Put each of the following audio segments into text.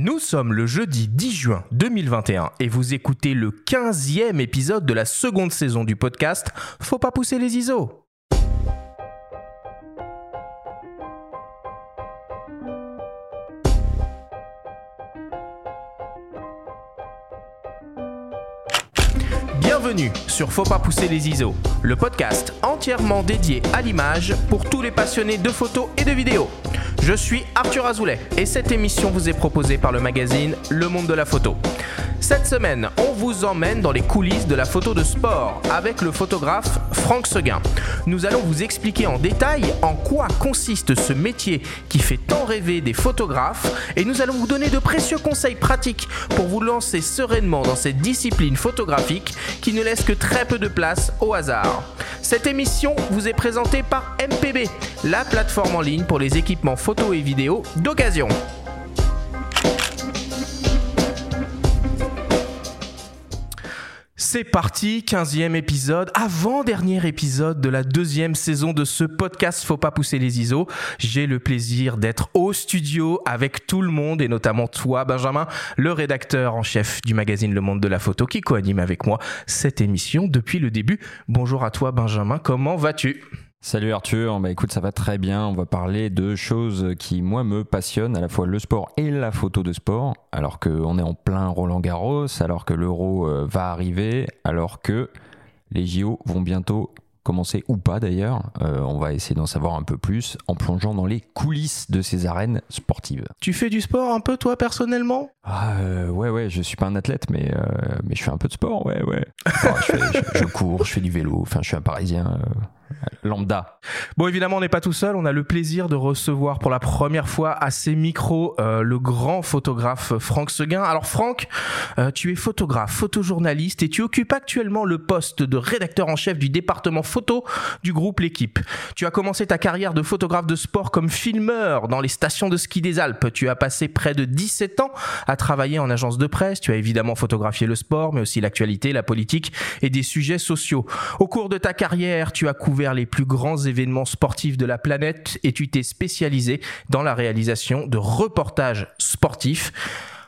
Nous sommes le jeudi 10 juin 2021 et vous écoutez le 15e épisode de la seconde saison du podcast Faut pas pousser les ISO. Bienvenue sur Faut pas pousser les ISO, le podcast entièrement dédié à l'image pour tous les passionnés de photos et de vidéos. Je suis Arthur Azoulay et cette émission vous est proposée par le magazine Le Monde de la Photo. Cette semaine, on vous emmène dans les coulisses de la photo de sport avec le photographe Franck Seguin. Nous allons vous expliquer en détail en quoi consiste ce métier qui fait tant rêver des photographes et nous allons vous donner de précieux conseils pratiques pour vous lancer sereinement dans cette discipline photographique qui ne laisse que très peu de place au hasard. Cette émission vous est présentée par MPB, la plateforme en ligne pour les équipements photo et vidéo d'occasion. C'est parti, 15e épisode, avant-dernier épisode de la deuxième saison de ce podcast Faut pas pousser les ISO. J'ai le plaisir d'être au studio avec tout le monde et notamment toi, Benjamin, le rédacteur en chef du magazine Le Monde de la Photo qui co-anime avec moi cette émission depuis le début. Bonjour à toi, Benjamin, comment vas-tu? Salut Arthur, bah écoute ça va très bien, on va parler de choses qui moi me passionnent, à la fois le sport et la photo de sport, alors qu'on est en plein Roland Garros, alors que l'euro euh, va arriver, alors que les JO vont bientôt commencer ou pas d'ailleurs, euh, on va essayer d'en savoir un peu plus en plongeant dans les coulisses de ces arènes sportives. Tu fais du sport un peu toi personnellement? Ah, euh, Ouais ouais, je suis pas un athlète mais, mais je fais un peu de sport, ouais ouais. je, fais, je, je, cours, je fais du vélo, enfin je suis un parisien lambda. Bon, évidemment, on n'est pas tout seul. On a le plaisir de recevoir pour la première fois à ses micros euh, le grand photographe Franck Seguin. Alors, Franck, euh, tu es photographe, photojournaliste et tu occupes actuellement le poste de rédacteur en chef du département photo du groupe L'équipe. Tu as commencé ta carrière de photographe de sport comme filmeur dans les stations de ski des Alpes. Tu as passé près de 17 ans à travailler en agence de presse. Tu as évidemment photographié le sport, mais aussi l'actualité, la politique et des sujets sociaux. Au cours de ta carrière, tu as couvert les plus grands événements sportifs de la planète et tu t'es spécialisé dans la réalisation de reportages sportifs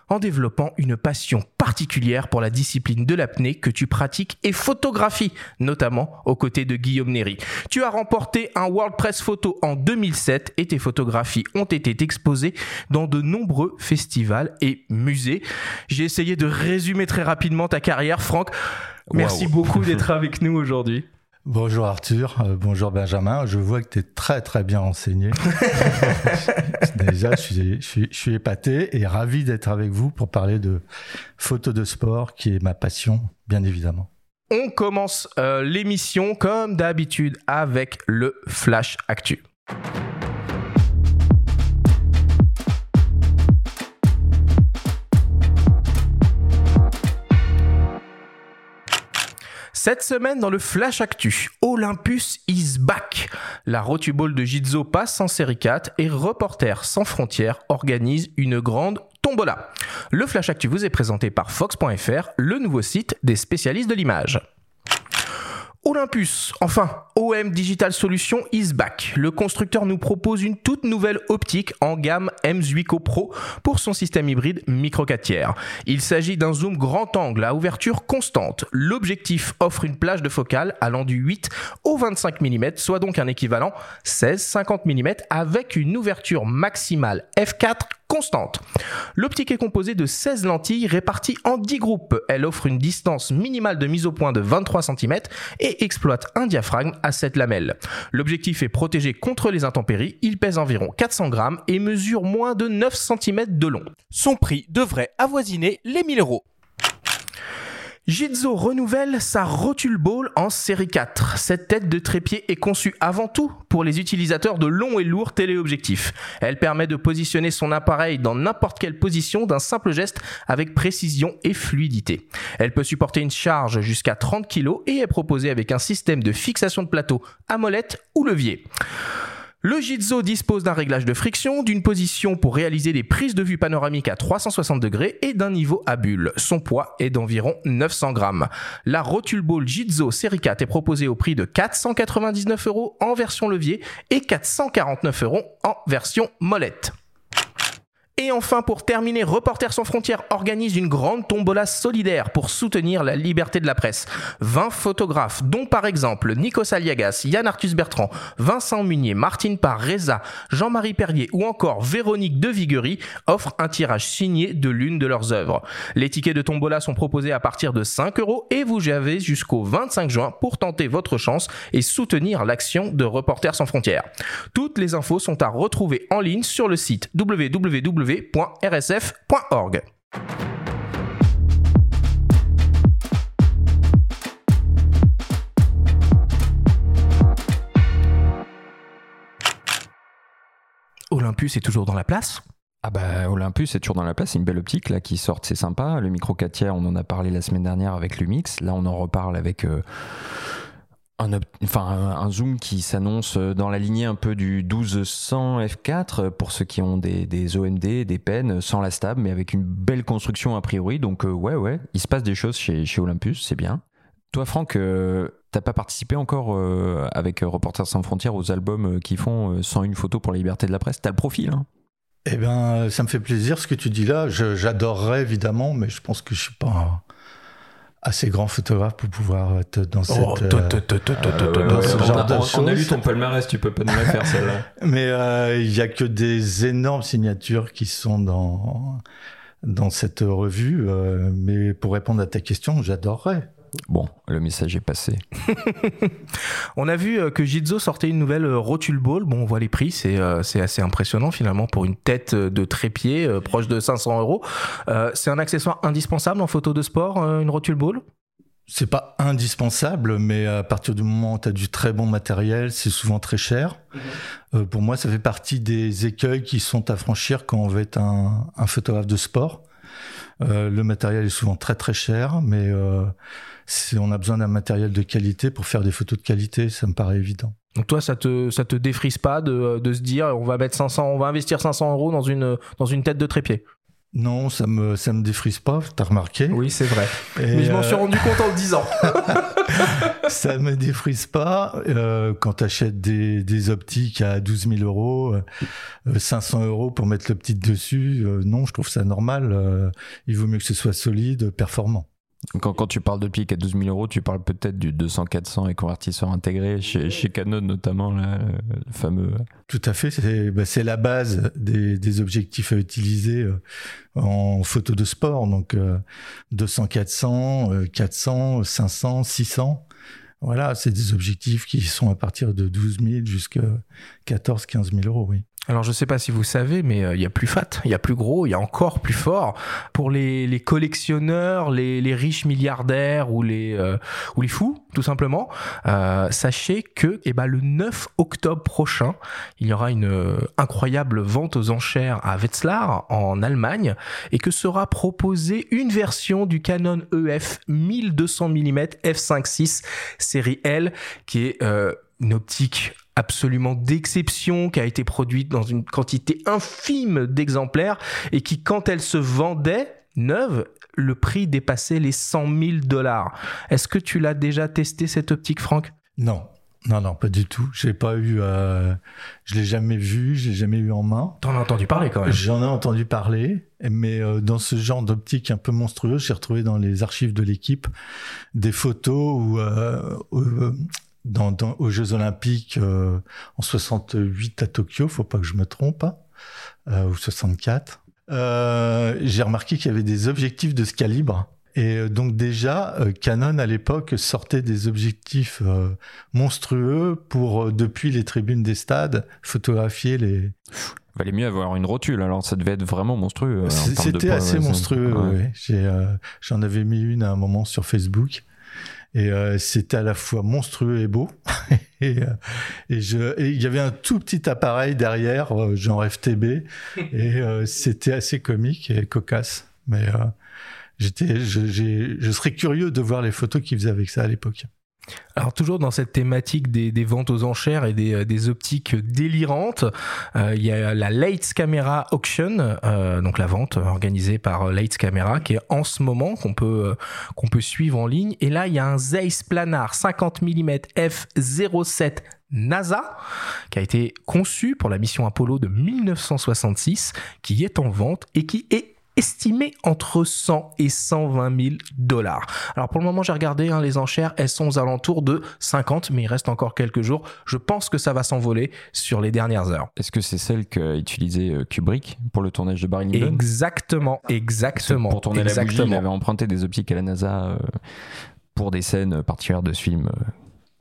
en développant une passion particulière pour la discipline de l'apnée que tu pratiques et photographies, notamment aux côtés de Guillaume Néry. Tu as remporté un World Press Photo en 2007 et tes photographies ont été exposées dans de nombreux festivals et musées. J'ai essayé de résumer très rapidement ta carrière, Franck. Merci wow. beaucoup d'être avec nous aujourd'hui. Bonjour Arthur, euh, bonjour Benjamin. Je vois que tu es très très bien renseigné. Déjà, je suis, je, suis, je suis, épaté et ravi d'être avec vous pour parler de photo de sport, qui est ma passion, bien évidemment. On commence euh, l'émission comme d'habitude avec le Flash Actu. Cette semaine dans le Flash Actu, Olympus is back. La Rotuball de Gizo passe en série 4 et Reporters sans frontières organise une grande tombola. Le Flash Actu vous est présenté par Fox.fr, le nouveau site des spécialistes de l'image. Olympus, enfin, OM Digital Solutions is back. Le constructeur nous propose une toute nouvelle optique en gamme M8Co Pro pour son système hybride micro 4 tiers. Il s'agit d'un zoom grand angle à ouverture constante. L'objectif offre une plage de focale allant du 8 au 25 mm, soit donc un équivalent 16-50 mm avec une ouverture maximale f4 constante. L'optique est composée de 16 lentilles réparties en 10 groupes. Elle offre une distance minimale de mise au point de 23 cm et exploite un diaphragme à 7 lamelles. L'objectif est protégé contre les intempéries, il pèse environ 400 grammes et mesure moins de 9 cm de long. Son prix devrait avoisiner les 1000 euros. Jitzo renouvelle sa Rotule Ball en série 4. Cette tête de trépied est conçue avant tout pour les utilisateurs de longs et lourds téléobjectifs. Elle permet de positionner son appareil dans n'importe quelle position d'un simple geste avec précision et fluidité. Elle peut supporter une charge jusqu'à 30 kg et est proposée avec un système de fixation de plateau à molette ou levier. Le Jitzo dispose d'un réglage de friction, d'une position pour réaliser des prises de vue panoramiques à 360 degrés et d'un niveau à bulle. Son poids est d'environ 900 grammes. La Rotule Ball Jitzo série 4 est proposée au prix de 499 euros en version levier et 449 euros en version molette. Et enfin, pour terminer, Reporters sans frontières organise une grande tombola solidaire pour soutenir la liberté de la presse. 20 photographes, dont par exemple Nikos Aliagas, Yann Arthus Bertrand, Vincent Munier, Martine Parr, Reza, Jean-Marie Perrier ou encore Véronique de Viguerie, offrent un tirage signé de l'une de leurs œuvres. Les tickets de tombola sont proposés à partir de 5 euros et vous avez jusqu'au 25 juin pour tenter votre chance et soutenir l'action de Reporters sans frontières. Toutes les infos sont à retrouver en ligne sur le site www www.rsf.org. Olympus est toujours dans la place? Ah bah Olympus est toujours dans la place, c'est une belle optique là qui sort, c'est sympa. Le micro 4 tiers, on en a parlé la semaine dernière avec Lumix, là on en reparle avec euh, un, enfin, un, zoom qui s'annonce dans la lignée un peu du 1200 f4 pour ceux qui ont des, OMD, des pennes sans la stable, mais avec une belle construction a priori. Donc euh, ouais, ouais, il se passe des choses chez, Olympus, c'est bien. Toi, Franck, euh, t'as pas participé encore euh, avec Reporters sans frontières aux albums qui font 101 photos pour la liberté de la presse? T'as le profil, hein Eh bien, ça me fait plaisir ce que tu dis là. J'adorerais évidemment, mais je pense que je suis pas assez grand photographe pour pouvoir être dans cette on, a lu ton palmarès tu peux pas nous la faire celle-là. Mais euh, il y a que des énormes signatures qui sont dans dans cette revue euh, mais pour répondre à ta question j'adorerais Bon, le message est passé. on a vu euh, que Jitzo sortait une nouvelle euh, rotule ball. Bon, on voit les prix, c'est euh, c'est assez impressionnant finalement pour une tête de trépied proche de 500 euros. c'est un accessoire indispensable en photo de sport, une rotule ball? C'est pas indispensable, mais à partir du moment où tu as du très bon matériel, c'est souvent très cher. Mhm. pour moi, ça fait partie des écueils qui sont à franchir quand on veut être un, un photographe de sport. le matériel est souvent très très cher, mais on a besoin d'un matériel de qualité pour faire des photos de qualité, ça me paraît évident. Donc toi, ça te ça te défrise pas de, de se dire on va mettre 500, on va investir 500 euros dans une dans une tête de trépied? Non, ça me ça me défrise pas. T'as remarqué Oui, c'est vrai. Mais je m'en suis euh, rendu compte en le disant. ça me défrise pas. Euh, quand t'achètes des, des optiques à 12 000 euros, 500 euh, euros pour mettre l'optique dessus, non, je trouve ça normal. il vaut mieux que ce soit solide, performant. Quand, quand, tu parles de pic à 12 000 euros, tu parles peut-être du 200-400 et convertisseur intégré chez, chez Canon notamment, le fameux. Tout à fait, c'est bah, la base des, des, objectifs à utiliser euh, en photo de sport. Donc 200-400, 400, 500, 600. Voilà, c'est des objectifs qui sont à partir de 12 000 jusqu'à 14 15 000 euros, oui. Alors je sais pas si vous savez, mais euh, il y a plus fat, il y a plus gros, il y a encore plus fort. Pour les, les collectionneurs, les, les, riches milliardaires ou les, euh, ou les fous, tout simplement, euh, sachez que eh ben, le 9 octobre prochain, il y aura une incroyable vente aux enchères à Wetzlar en Allemagne et que sera proposée une version du Canon EF 1200 mm f5.6 série L qui est une optique absolument d'exception, qui a été produite dans une quantité infime d'exemplaires et qui, quand elle se vendait neuve, le prix dépassait les 100 000 dollars. Est-ce que tu l'as déjà testé cette optique, Franck? Non. Non, non, pas du tout. J'ai pas eu, euh, je l'ai jamais vu, j'ai jamais eu en main. T'en as entendu parler quand même. J'en ai entendu parler, mais euh, dans ce genre d'optique un peu monstrueuse, j'ai retrouvé dans les archives de l'équipe des photos où, euh, dans, aux Jeux Olympiques euh, en 68 à Tokyo, faut pas que je me trompe, hein, euh, ou 64. Euh, j'ai remarqué qu'il y avait des objectifs de ce calibre. Et donc déjà, Canon à l'époque sortait des objectifs monstrueux pour, depuis les tribunes des stades, photographier les... Il valait mieux avoir une rotule, alors ça devait être vraiment monstrueux. C'était assez monstrueux, oui. J'en avais mis une à un moment sur Facebook. Et euh, c'était à la fois monstrueux et beau. et, euh, et, je, il y avait un tout petit appareil derrière, euh, genre FTB, et c'était assez comique et cocasse. Mais j'étais, je, je serais curieux de voir les photos qu'ils faisaient avec ça à l'époque. Alors toujours dans cette thématique des, ventes aux enchères et des, euh, optiques délirantes, euh, il y a la Lights Camera Auction, euh, donc la vente organisée par Lights Camera, qui est en ce moment qu'on peut qu'on peut suivre en ligne. Et là, il y a un Zeiss Planar 50 mm f07 NASA, qui a été conçu pour la mission Apollo de 1966, qui est en vente et qui est estimé entre 100 et 120 000 dollars. Alors pour le moment, j'ai regardé hein, les enchères, elles sont aux alentours de 50, mais il reste encore quelques jours. Je pense que ça va s'envoler sur les dernières heures. Est-ce que c'est celle qu'a utilisée euh, Kubrick pour le tournage de Barry Lyndon? Exactement, exactement. Pour tourner la bougie, il avait emprunté des optiques à la NASA euh, pour des scènes particulières de ce film euh,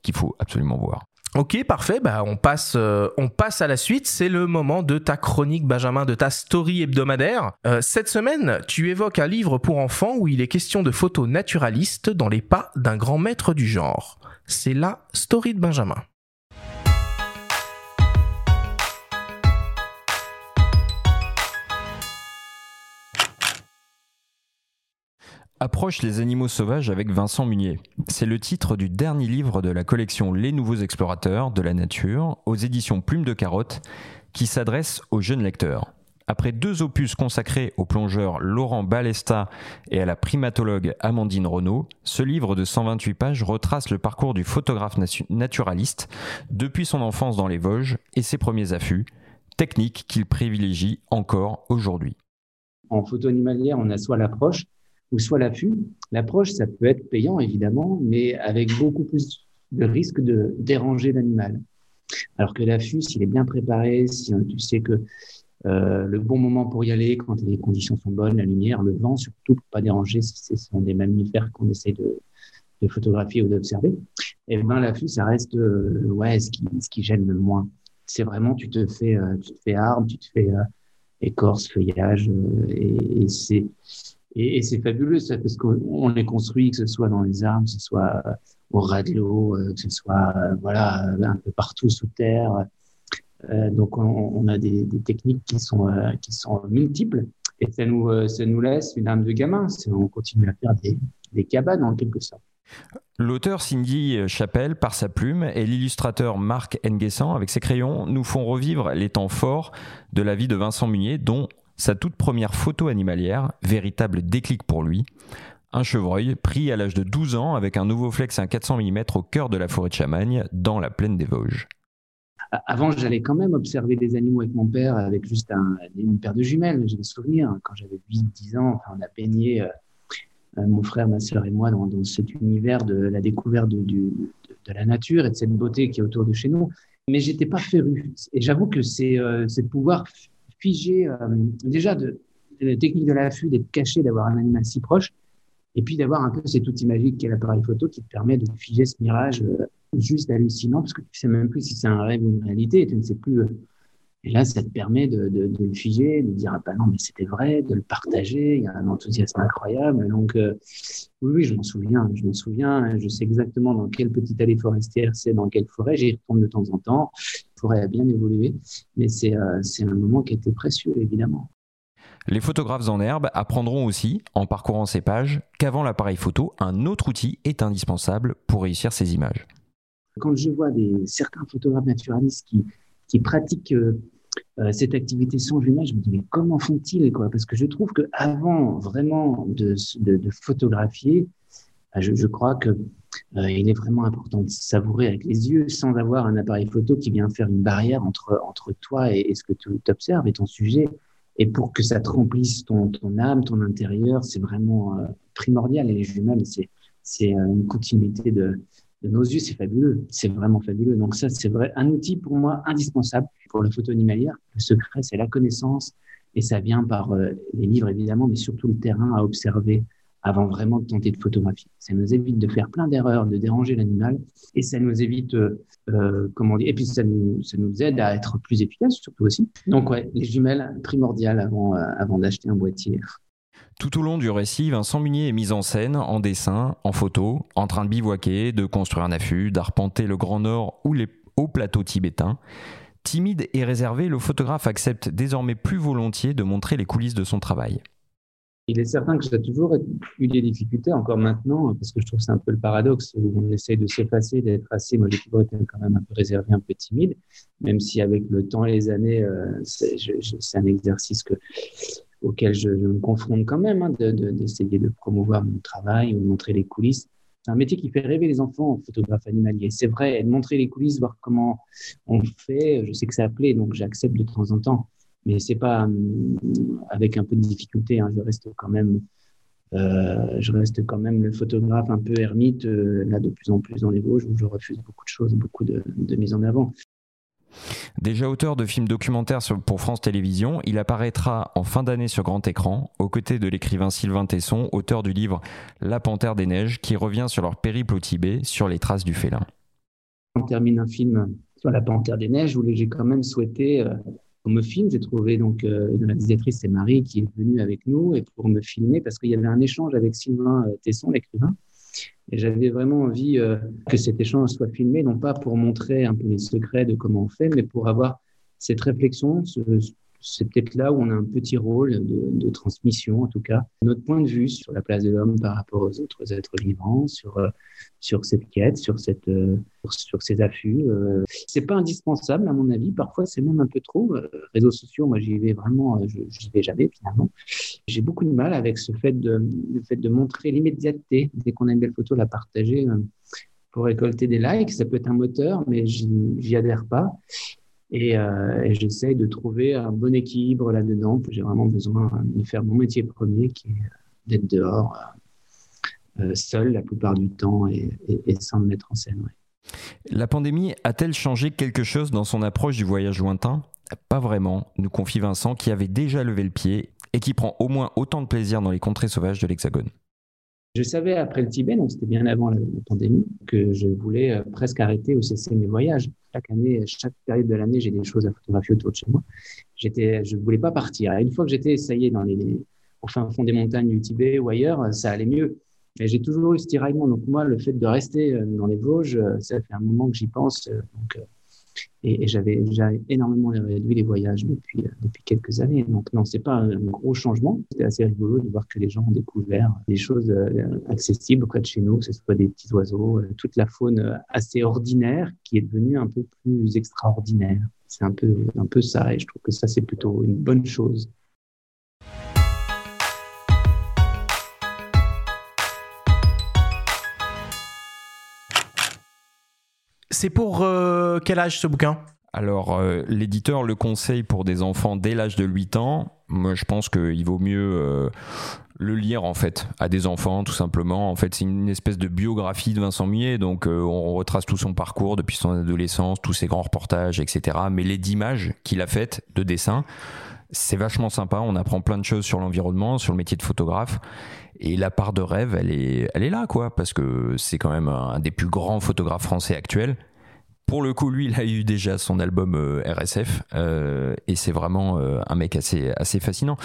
qu'il faut absolument voir. Ok, parfait. Bah, on passe, euh, on passe à la suite. C'est le moment de ta chronique, Benjamin, de ta story hebdomadaire. Euh, cette semaine, tu évoques un livre pour enfants où il est question de photos naturalistes dans les pas d'un grand maître du genre. C'est la story de Benjamin. Approche les animaux sauvages avec Vincent Munier. C'est le titre du dernier livre de la collection Les Nouveaux Explorateurs de la Nature aux éditions Plume de Carotte qui s'adresse aux jeunes lecteurs. Après deux opus consacrés au plongeur Laurent Balesta et à la primatologue Amandine Renaud, ce livre de 128 pages retrace le parcours du photographe naturaliste depuis son enfance dans les Vosges et ses premiers affûts, techniques qu'il privilégie encore aujourd'hui. En photo animalière, on a l'approche, ou soit l'affût. L'approche, ça peut être payant, évidemment, mais avec beaucoup plus de risque de déranger l'animal. Alors que l'affût, s'il est bien préparé, si tu sais que euh, le bon moment pour y aller, quand les conditions sont bonnes, la lumière, le vent, surtout pour pas déranger si ce sont des mammifères qu'on essaie de, photographier ou d'observer, eh ben l'affût, ça reste euh, ouais ce qui, ce qui gêne le moins. C'est vraiment tu te fais euh, tu te fais arbre, tu te fais écorce, feuillage, et c'est et, c'est fabuleux, ça, parce qu'on est construit, que ce soit dans les armes, que ce soit euh, au ras de l'eau, euh, que ce soit euh, voilà, un peu partout sous terre. Donc, on, a des, des, techniques qui sont, qui sont multiples et ça nous, ça nous laisse une âme de gamin. On continue à faire des, des cabanes en quelque sorte. L'auteur Cindy Chapelle, par sa plume, et l'illustrateur Marc Nguessan, avec ses crayons, nous font revivre les temps forts de la vie de Vincent Munier, dont sa toute première photo animalière, véritable déclic pour lui. Un chevreuil pris à l'âge de 12 ans avec un nouveau flex à 400 mm au cœur de la forêt de Chamagne, dans la plaine des Vosges. Avant, j'allais quand même observer des animaux avec mon père, avec juste une paire de jumelles. J'ai des souvenirs. Quand j'avais 8-10 ans, on a baigné, euh, euh, mon frère, ma sœur et moi, dans, cet univers de la découverte de, la nature et de cette beauté qui est autour de chez nous. Mais j'étais pas féru. Et j'avoue que c'est euh, pouvoir figé, euh, déjà de, la technique de l'affût, d'être caché, d'avoir un animal si proche, et puis d'avoir un peu cet outil magique qu'est l'appareil photo qui te permet de figer ce mirage euh, juste hallucinant, parce que tu sais même plus si c'est un rêve ou une réalité, et tu ne sais plus. Euh, et là, ça te permet de, le figer, de dire ah ben non mais c'était vrai, de le partager. Il y a un enthousiasme incroyable. Donc oui, oui, je m'en souviens, je m'en souviens. Je sais exactement dans quelle petite allée forestière c'est, dans quelle forêt. J'y retourne de temps en temps pourrait bien évoluer. Mais euh, c'est un moment qui était précieux, évidemment. Les photographes en herbe apprendront aussi, en parcourant ces pages, qu'avant l'appareil photo, un autre outil est indispensable pour réussir ces images. Quand je vois des, certains photographes naturalistes qui, qui pratiquent euh, euh, cette activité sans jumelles, je me dis mais comment font-ils quoi? Parce que je trouve que avant vraiment de, de, photographier, je, je, crois que euh, il est vraiment important de savourer avec les yeux sans avoir un appareil photo qui vient faire une barrière entre, entre toi et, ce que tu observes et ton sujet. Et pour que ça te remplisse ton, ton âme, ton intérieur, c'est vraiment euh, primordial. Et les jumelles, c'est, c'est euh, une continuité de, de nos yeux, c'est fabuleux. C'est vraiment fabuleux. Donc ça, c'est vrai, un outil pour moi indispensable pour la photo animalière. Le secret, c'est la connaissance et ça vient par les livres évidemment, mais surtout le terrain à observer, avant vraiment de tenter de photographier. Ça nous évite de faire plein d'erreurs, de déranger l'animal, et ça nous évite, euh, euh comment dire, et puis ça nous, ça nous aide à être plus efficace, surtout aussi. Donc ouais, les jumelles primordiales avant, euh, avant d'acheter un boîtier. Tout au long du récit, Vincent Munier est mis en scène, en dessin, en photo, en train de bivouaquer, de construire un affût, d'arpenter le Grand Nord ou les hauts plateaux tibétains. Timide et réservé, le photographe accepte désormais plus volontiers de montrer les coulisses de son travail. Il est certain que j'ai toujours eu des difficultés, encore maintenant, parce que je trouve c'est un peu le paradoxe où on essaye de s'effacer, d'être assez. Moi, j'ai toujours été quand même un peu réservé, un peu timide, même si avec le temps et les années, euh, c'est un exercice que, auquel je, me confronte quand même, hein, d'essayer de, de, promouvoir mon travail ou de montrer les coulisses. C'est un métier qui fait rêver les enfants, photographe animalier. C'est vrai, de montrer les coulisses, voir comment on fait. Je sais que ça plaît, donc j'accepte de temps en temps mais c'est pas hum, avec un peu de difficulté. Hein, je reste quand même, euh, je reste quand même le photographe un peu ermite euh, là de plus en plus dans les Vosges où je refuse beaucoup de choses, beaucoup de, de mise en avant. Déjà auteur de films documentaires pour France Télévisions, il apparaîtra en fin d'année sur grand écran, aux côtés de l'écrivain Sylvain Tesson, auteur du livre La Panthère des Neiges, qui revient sur leur périple au Tibet, sur les traces du félin. On termine un film sur La Panthère des Neiges, où j'ai quand même souhaité pour me filmer, j'ai trouvé donc euh, une réalisatrice, c'est Marie, qui est venue avec nous et pour me filmer parce qu'il y avait un échange avec Sylvain euh, Tesson, l'écrivain. Et j'avais vraiment envie euh, que cet échange soit filmé, non pas pour montrer un peu les secrets de comment on fait, mais pour avoir cette réflexion, ce, c'est peut-être là où on a un petit rôle de, transmission, en tout cas, notre point de vue sur la place de l'homme par rapport aux autres êtres vivants, sur euh, sur cette quête, sur cette euh, sur ces affûts. Euh. C'est pas indispensable à mon avis. Parfois, c'est même un peu trop. réseaux sociaux, moi, j'y vais vraiment, j'y vais jamais finalement. J'ai beaucoup de mal avec ce fait de le fait de montrer l'immédiateté dès qu'on a une belle photo, la partager pour récolter des likes. Ça peut être un moteur, mais j'y adhère pas. Et, euh, et j'essaye de trouver un bon équilibre là-dedans. J'ai vraiment besoin de faire mon métier premier, qui est d'être dehors, euh, euh, seul la plupart du temps et, sans me mettre en scène. La pandémie a-t-elle changé quelque chose dans son approche du voyage lointain? Pas vraiment, nous confie Vincent, qui avait déjà levé le pied et qui prend au moins autant de plaisir dans les contrées sauvages de l'Hexagone. Je savais après le Tibet, donc c'était bien avant la, pandémie, que je voulais euh, presque arrêter ou cesser mes voyages. Chaque année, chaque période de l'année, j'ai des choses à photographier autour de chez moi. J'étais, je ne voulais pas partir. Et une fois que j'étais, ça y est, dans les, au fin fond des montagnes du Tibet ou ailleurs, ça allait mieux. Mais j'ai toujours eu ce tiraillement. Donc moi, le fait de rester euh, dans les Vosges, euh, ça fait un moment que j'y pense. Donc et, j'avais déjà énormément réduit les voyages depuis, euh, depuis quelques années. Donc non, c'est pas un gros changement. C'était assez rigolo de voir que les gens ont découvert des choses euh, accessibles près de chez nous, que ce soit des petits oiseaux, euh, toute la faune assez ordinaire qui est devenue un peu plus extraordinaire. C'est un peu, un peu ça et je trouve que ça, c'est plutôt une bonne chose. C'est pour euh, quel âge ce bouquin? Alors, euh, l'éditeur le conseille pour des enfants dès l'âge de 8 ans. Moi, je pense qu'il vaut mieux euh, le lire, en fait, à des enfants, tout simplement. En fait, c'est une espèce de biographie de Vincent Millet. Donc, on retrace tout son parcours depuis son adolescence, tous ses grands reportages, etc. Mais les d'images qu'il a faites, de dessin, c'est vachement sympa. On apprend plein de choses sur l'environnement, sur le métier de photographe. Et la part de rêve, elle est, elle est là, quoi, parce que c'est quand même un des plus grands photographes français actuels. Pour le coup, lui, il a eu déjà son album euh, RSF euh, et c'est vraiment euh, un mec assez, assez fascinant.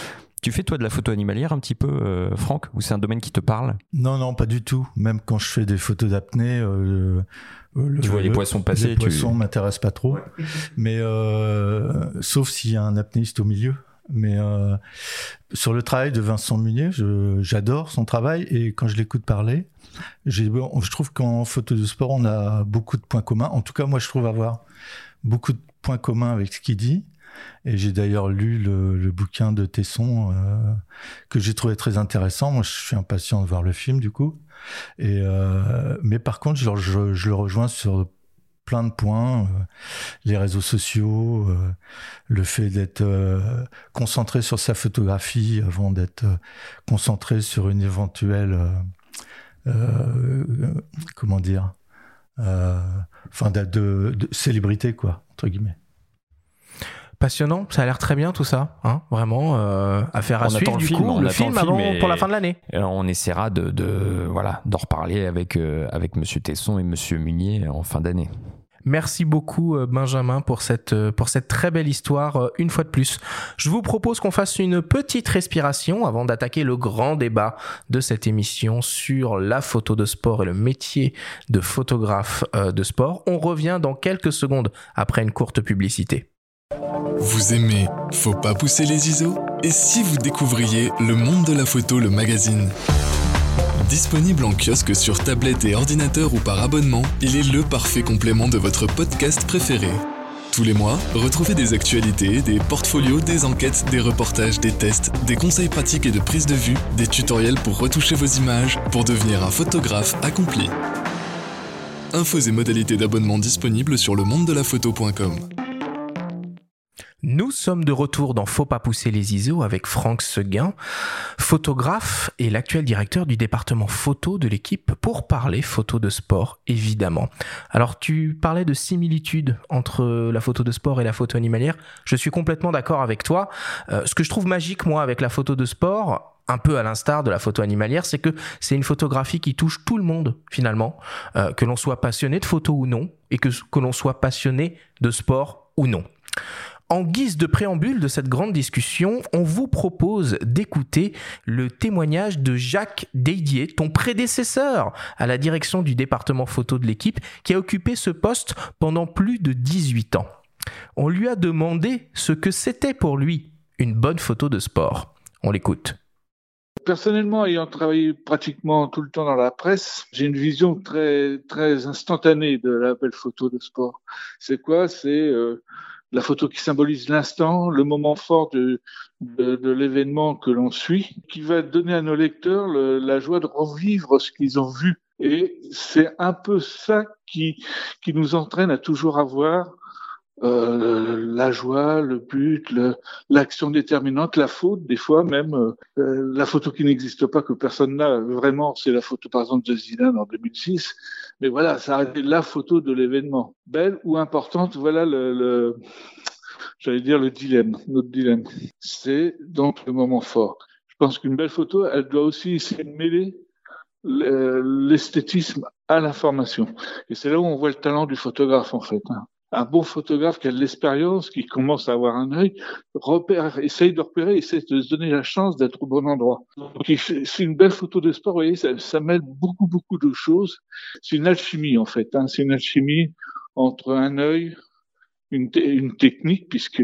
Tu fais toi de la photo animalière un petit peu, Franck, ou c'est un domaine qui te parle? Non, non, pas du tout. Même quand je fais des photos d'apnée, tu vois les poissons passer. Les poissons m'intéressent pas trop, mais sauf s'il y a un apnéiste au milieu. Mais sur le travail de Vincent Munier, j'adore son travail et quand je l'écoute parler, je trouve qu'en photo de sport, on a beaucoup de points communs. En tout cas, moi, je trouve avoir beaucoup de points communs avec ce qu'il dit. Et j'ai d'ailleurs lu le, bouquin de Tesson euh, que j'ai trouvé très intéressant. Moi, je suis impatient de voir le film, du coup. Euh, mais par contre, je, le rejoins sur plein de points, euh, les réseaux sociaux, le fait d'être concentré sur sa photographie avant d'être concentré sur une éventuelle euh, comment dire, euh, enfin de, de, célébrité quoi entre guillemets passionnant. Ça a l'air très bien tout ça, hein, vraiment. Euh, affaire à suivre du coup, le film avant pour la fin de l'année. On essaiera de, de voilà d'en reparler avec avec Monsieur Tesson et Monsieur Munier en fin d'année. Merci beaucoup euh, Benjamin pour cette, euh, pour cette très belle histoire euh, une fois de plus. Je vous propose qu'on fasse une petite respiration avant d'attaquer le grand débat de cette émission sur la photo de sport et le métier de photographe de sport. On revient dans quelques secondes après une courte publicité. Vous aimez Faut pas pousser les ISO? Et si vous découvriez Le Monde de la Photo, le magazine? Disponible en kiosque sur tablette et ordinateur ou par abonnement, il est le parfait complément de votre podcast préféré. Tous les mois, retrouvez des actualités, des portfolios, des enquêtes, des reportages, des tests, des conseils pratiques et de prise de vue, des tutoriels pour retoucher vos images, pour devenir un photographe accompli. Infos et modalités d'abonnement disponibles sur le monde de la photo.com. Nous sommes de retour dans Faut pas pousser les ISO avec Franck Seguin, photographe et l'actuel directeur du département photo de l'équipe pour parler photo de sport, évidemment. Alors tu parlais de similitudes entre la photo de sport et la photo animalière. Je suis complètement d'accord avec toi. Euh, ce que je trouve magique, moi, avec la photo de sport, un peu à l'instar de la photo animalière, c'est que c'est une photographie qui touche tout le monde finalement, euh, que l'on soit passionné de photo ou non, et que, que l'on soit passionné de sport ou non. En guise de préambule de cette grande discussion, on vous propose d'écouter le témoignage de Jacques Deydier, ton prédécesseur à la direction du département photo de l'équipe, qui a occupé ce poste pendant plus de 18 ans. On lui a demandé ce que c'était pour lui une bonne photo de sport. On l'écoute. Personnellement, ayant travaillé pratiquement tout le temps dans la presse, j'ai une vision très très instantanée de la belle photo de sport. C'est quoi? C'est euh, la photo qui symbolise l'instant, le moment fort de, de, l'événement que l'on suit, qui va donner à nos lecteurs la joie de revivre ce qu'ils ont vu. Et c'est un peu ça qui, qui nous entraîne à toujours avoir euh, la joie, le but, l'action déterminante, la faute, des fois même euh, euh, la photo qui n'existe pas, que personne n'a vraiment, c'est la photo par exemple de Zidane en 2006. Mais voilà, ça a été la photo de l'événement. Belle ou importante, voilà le, le j'allais dire le dilemme, notre dilemme. C'est donc le moment fort. Je pense qu'une belle photo, elle doit aussi essayer de mêler l'esthétisme à l'information. Et c'est là où on voit le talent du photographe en fait. Hein un bon photographe qui a de l'expérience, qui commence à avoir un œil, repère, essaye de repérer, essaye de se donner la chance d'être au bon endroit. c'est une belle photo de sport, vous voyez, ça, mêle beaucoup, beaucoup de choses. C'est une alchimie, en fait. Hein. C'est une alchimie entre un œil, une, technique, puisque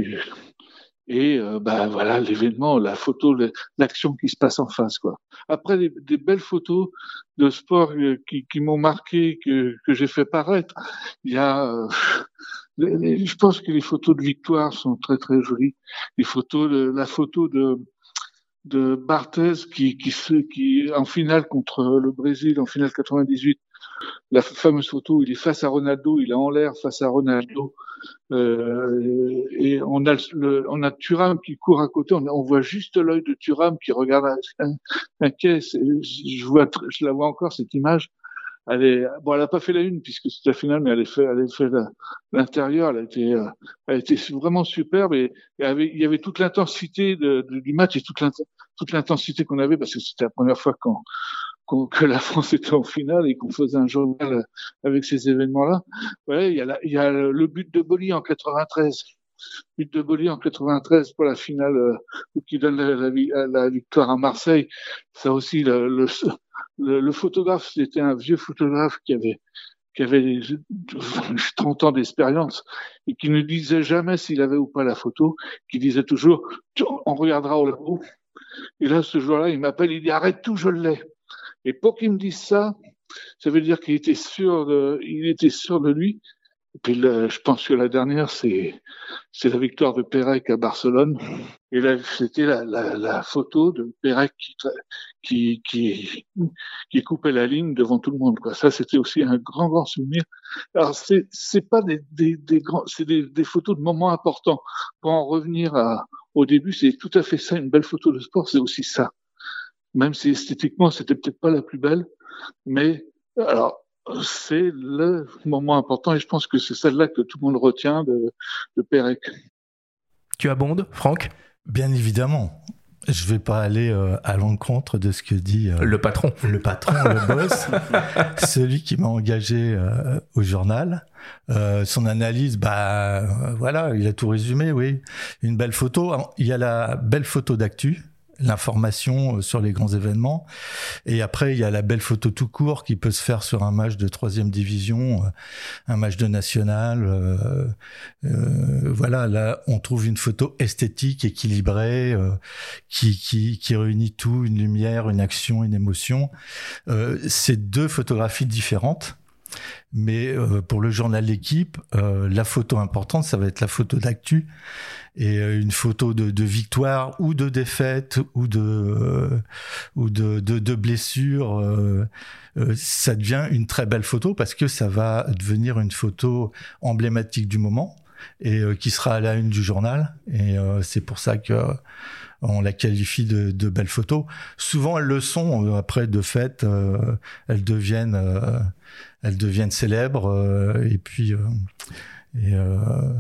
et euh, bah voilà l'événement, la photo, l'action qui se passe en face quoi. Après des, belles photos de sport euh, qui, m'ont marqué que, que j'ai fait paraître, il y a euh, je pense que les photos de victoire sont très très jolies. Les photos de la photo de de Barthez qui qui qui en finale contre le Brésil en finale 98 la fameuse photo où il est face à Ronaldo, il est en l'air face à Ronaldo, euh, et on a le, on a Thuram qui court à côté, on, voit juste l'œil de Thuram qui regarde un, un caisse. Je vois, je la vois encore cette image. Elle est, bon, elle a pas fait la une puisque c'était la finale, mais elle a fait, elle a fait l'intérieur. Elle a été, euh, elle a été vraiment superbe et, il, y avait, toute l'intensité du match et toute l'intensité qu'on avait parce que c'était la première fois qu'on que la France était en finale et qu'on faisait un journal avec ces événements-là. Ouais, il y a, il y a le but de Boli en 93 but de Boli en 93 pour la finale euh, qui donne la, la, victoire à Marseille. Ça aussi, le, photographe, c'était un vieux photographe qui avait qui avait 30 ans d'expérience et qui ne disait jamais s'il avait ou pas la photo, qui disait toujours on regardera au labo. Et là, ce jour-là, il m'appelle, il dit arrête tout, je l'ai. Et pour qu'il me dise ça, ça veut dire qu'il était sûr de lui. Et puis je pense que la dernière, c'est, la victoire de Pérec à Barcelone. Et là, c'était la, photo de Pérec qui, coupait la ligne devant tout le monde. Ça, c'était aussi un grand, grand souvenir. Alors, c'est, c'est pas des, photos de moments importants. Pour en revenir au début, c'est tout à fait ça. Une belle photo de sport, c'est aussi ça même si esthétiquement c'était peut-être pas la plus belle, mais alors c'est le moment important et je pense que c'est celle-là que tout le monde retient de, de Pérec. Tu abondes, Franck? Bien évidemment. Je vais pas aller euh, à l'encontre de ce que dit euh, le patron, le patron, le boss, celui qui m'a engagé euh, au journal. son analyse, bah voilà, il a tout résumé, oui. Une belle photo. Il y a la belle photo d'actu l'information euh, sur les grands événements. Et après, il y a la belle photo tout court qui peut se faire sur un match de troisième division, euh, un match de national. Euh, voilà, là, on trouve une photo esthétique, équilibrée, qui, qui, qui réunit tout, une lumière, une action, une émotion. C'est deux photographies différentes mais euh, pour le journal L'équipe, euh, la photo importante, ça va être la photo d'actu et euh, une photo de, de, victoire ou de défaite ou de ou de, de, de blessure. ça devient une très belle photo parce que ça va devenir une photo emblématique du moment et qui sera à la une du journal. Et c'est pour ça que on la qualifie de, de belles photos. Souvent, elles le sont. Après, de fait, elles deviennent elles deviennent célèbres euh, et puis euh, euh,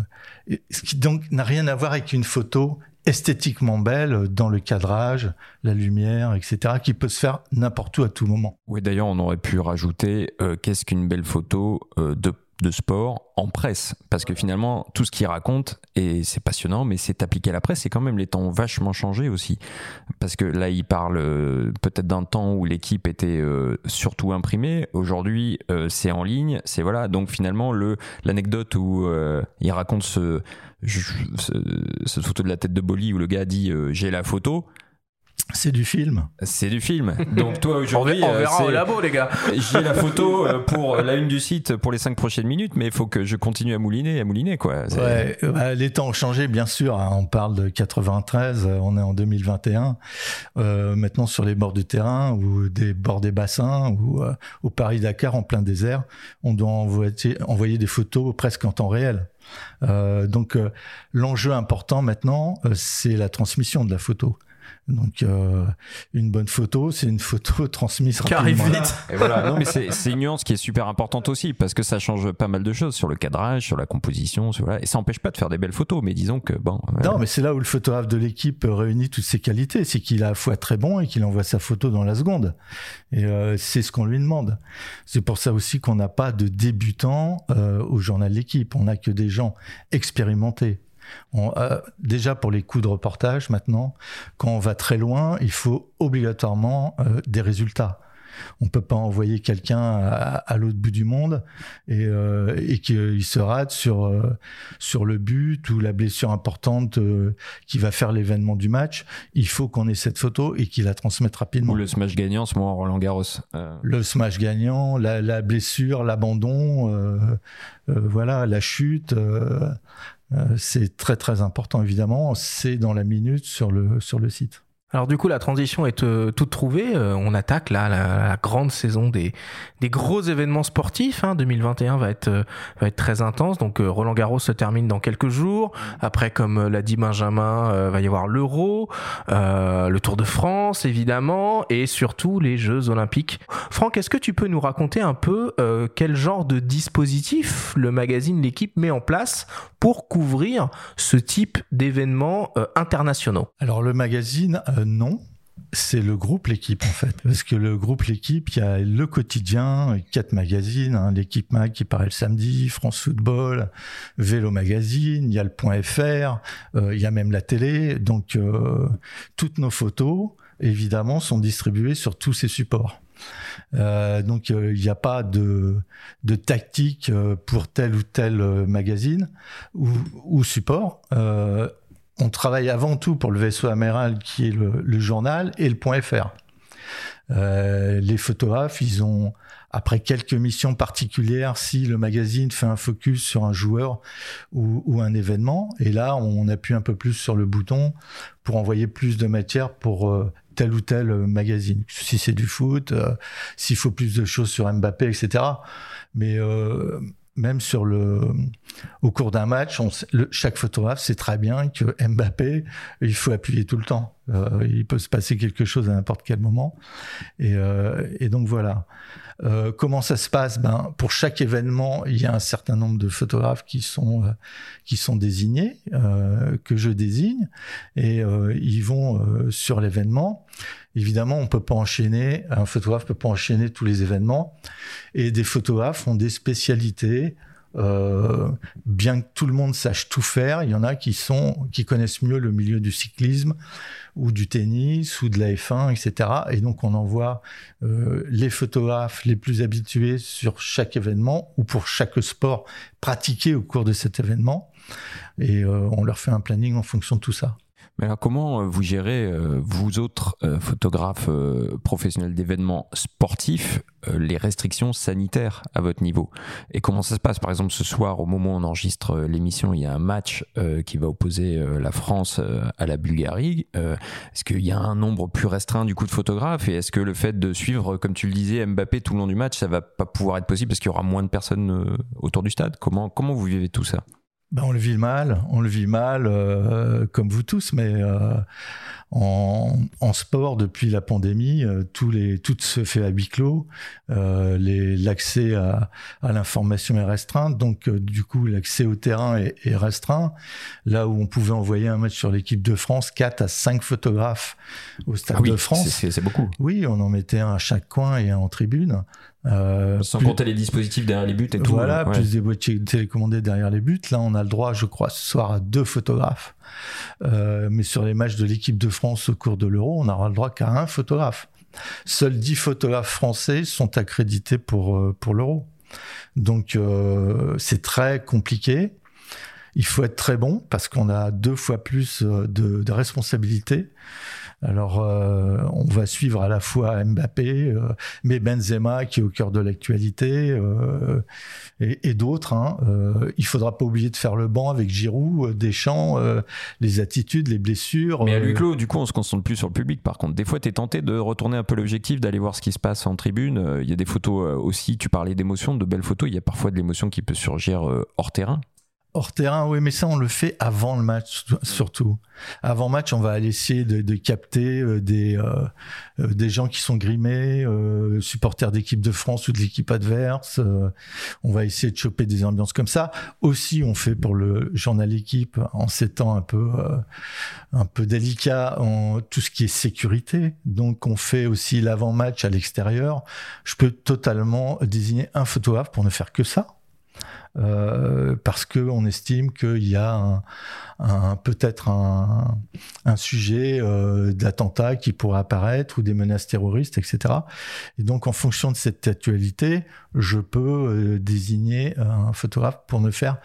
et, ce qui donc n'a rien à voir avec une photo esthétiquement belle dans le cadrage, la lumière, etc., qui peut se faire n'importe où à tout moment. Oui, d'ailleurs, on aurait pu rajouter qu'est-ce qu'une belle photo de de sport en presse. Parce que finalement, tout ce qu'il raconte, et c'est passionnant, mais c'est appliqué à la presse, c'est quand même les temps ont vachement changé aussi. Parce que là, il parle euh, peut-être d'un temps où l'équipe était euh, surtout imprimée. Aujourd'hui, euh, c'est en ligne. C'est voilà. Donc finalement, le l'anecdote où il raconte ce, ce, ce, photo de la tête de Bolly où le gars dit j'ai la photo c'est du film. C'est du film. Donc toi aujourd'hui, on verra euh, au labo les gars. J'ai la photo euh, pour la une du site pour les cinq prochaines minutes, mais il faut que je continue à mouliner, à mouliner quoi. Ouais, bah, les temps ont changé bien sûr. Hein. On parle de 93, euh, on est en 2021. Euh, maintenant sur les bords du terrain ou des bords des bassins ou au Paris Dakar en plein désert, on doit envoyer, envoyer des photos presque en temps réel. Euh, donc l'enjeu important maintenant, c'est la transmission de la photo. Donc euh, une bonne photo, c'est une photo transmise rapidement. vite. Et voilà. Non mais c'est une nuance qui est super importante aussi parce que ça change pas mal de choses sur le cadrage, sur la composition, sur, voilà. et ça n'empêche pas de faire des belles photos. Mais disons que bon. Euh, non mais c'est là où le photographe de l'équipe réunit toutes ses qualités, c'est qu'il est à la fois très bon et qu'il envoie sa photo dans la seconde. Et euh, c'est ce qu'on lui demande. C'est pour ça aussi qu'on n'a pas de débutants au journal de l'équipe. On n'a que des gens expérimentés on, euh, déjà pour les coups de reportage maintenant, quand on va très loin, il faut obligatoirement euh, des résultats. On peut pas envoyer quelqu'un à, l'autre bout du monde et, euh, et qu'il se rate sur euh, sur le but ou la blessure importante qui va faire l'événement du match. Il faut qu'on ait cette photo et qu'il la transmette rapidement. Ou le smash gagnant, ce moment Roland Garros. Le smash gagnant, la, la blessure, l'abandon, voilà, la chute. Euh, c'est très très important évidemment, c'est dans la minute sur le, sur le site. Alors du coup, la transition est euh, toute trouvée. Euh, on attaque là la, grande saison des, des gros événements sportifs. Hein. 2021 va être euh, va être très intense. Donc Roland Garros se termine dans quelques jours. Après, comme l'a dit Benjamin, va y avoir l'Euro, le Tour de France évidemment, et surtout les Jeux Olympiques. Franck, est-ce que tu peux nous raconter un peu quel genre de dispositif le magazine L'équipe met en place pour couvrir ce type d'événements internationaux? Alors le magazine euh, non. C'est le groupe L'équipe en fait, parce que le groupe L'équipe, il y a le quotidien, quatre magazines, hein, l'équipe Mag qui paraît le samedi, France Football, Vélo Magazine, il y a le euh, il y a même la télé, donc euh, toutes nos photos évidemment sont distribuées sur tous ces supports. donc il n'y a pas de, tactique pour tel ou tel magazine ou support on travaille avant tout pour le vaisseau amiral qui est le, journal et le point .fr. Euh, les photographes, ils ont, après quelques missions particulières, si le magazine fait un focus sur un joueur ou, un événement, et là, on appuie un peu plus sur le bouton pour envoyer plus de matière pour euh, tel ou tel magazine. Si c'est du foot, euh, s'il faut plus de choses sur Mbappé, etc. Mais même sur le, au cours d'un match, chaque photographe sait très bien que Mbappé, il faut appuyer tout le temps. Euh, il peut se passer quelque chose à n'importe quel moment. Et, euh, donc voilà. Euh, comment ça se passe? Ben pour chaque événement, il y a un certain nombre de photographes qui sont qui sont désignés, que je désigne, et ils vont sur l'événement. Évidemment, on peut pas enchaîner, un photographe peut pas enchaîner tous les événements, et des photographes ont des spécialités euh, bien que tout le monde sache tout faire, il y en a qui sont qui connaissent mieux le milieu du cyclisme ou du tennis ou de la F1, etc. Et donc on envoie euh, les photographes les plus habitués sur chaque événement ou pour chaque sport pratiqué au cours de cet événement. Et euh, on leur fait un planning en fonction de tout ça. Mais alors comment euh, vous gérez, euh, vous autres euh, photographes professionnels d'événements sportifs, les restrictions sanitaires à votre niveau? Et comment ça se passe? Par exemple, ce soir, au moment où on enregistre l'émission, il y a un match qui va opposer la France à la Bulgarie. est-ce qu'il y a un nombre plus restreint du coup de photographes? Et est-ce que le fait de suivre, comme tu le disais, Mbappé tout le long du match, ça va pas pouvoir être possible parce qu'il y aura moins de personnes autour du stade? Comment, comment vous vivez tout ça? Ben, on le vit mal, on le vit mal, euh, comme vous tous, mais euh, en, en, sport, depuis la pandémie, euh, tous les, tout se fait à huis clos, l'accès à, à l'information est restreint, donc du coup l'accès au terrain est, est, restreint. Là où on pouvait envoyer un match sur l'équipe de France, 4 à 5 photographes au Stade ah de France. C'est beaucoup. Oui, on en mettait un à chaque coin et un en tribune. Euh, Sans compter les dispositifs derrière les buts et tout. Voilà, plus des boîtiers télécommandés derrière les buts. Là, on a le droit, je crois, ce soir à deux photographes. Euh, mais sur les matchs de l'équipe de France au cours de l'Euro, on n'aura le droit qu'à un photographe. Seuls dix photographes français sont accrédités pour, euh, pour l'Euro. Donc, euh, c'est très compliqué. Il faut être très bon parce qu'on a deux fois plus euh, de, de responsabilités. Alors, euh, on va suivre à la fois Mbappé, euh, mais Benzema qui est au cœur de l'actualité, euh, et, et d'autres. Hein. Euh, il faudra pas oublier de faire le banc avec Giroud, Deschamps, les attitudes, les blessures. Mais à huis clos, du coup, on se concentre plus sur le public. Par contre, des fois, tu es tenté de retourner un peu l'objectif, d'aller voir ce qui se passe en tribune. Il y a des photos aussi, tu parlais d'émotions, de belles photos. Il y a parfois de l'émotion qui peut surgir hors terrain. Hors terrain, oui, mais ça, on le fait avant le match, surtout. Avant match, on va aller essayer de, de capter euh, des, euh, euh, des gens qui sont grimés, euh, supporters d'équipe de France ou de l'équipe adverse. Euh, on va essayer de choper des ambiances comme ça. Aussi, on fait pour le journal équipe, en ces temps un peu, un peu délicat, en tout ce qui est sécurité. Donc, on fait aussi l'avant-match à l'extérieur. Je peux totalement désigner un photographe pour ne faire que ça. Euh, parce que on estime qu'il y a peut-être un, sujet euh, d'attentat qui pourrait apparaître ou des menaces terroristes, etc. Et donc, en fonction de cette actualité, je peux euh, désigner un photographe pour ne faire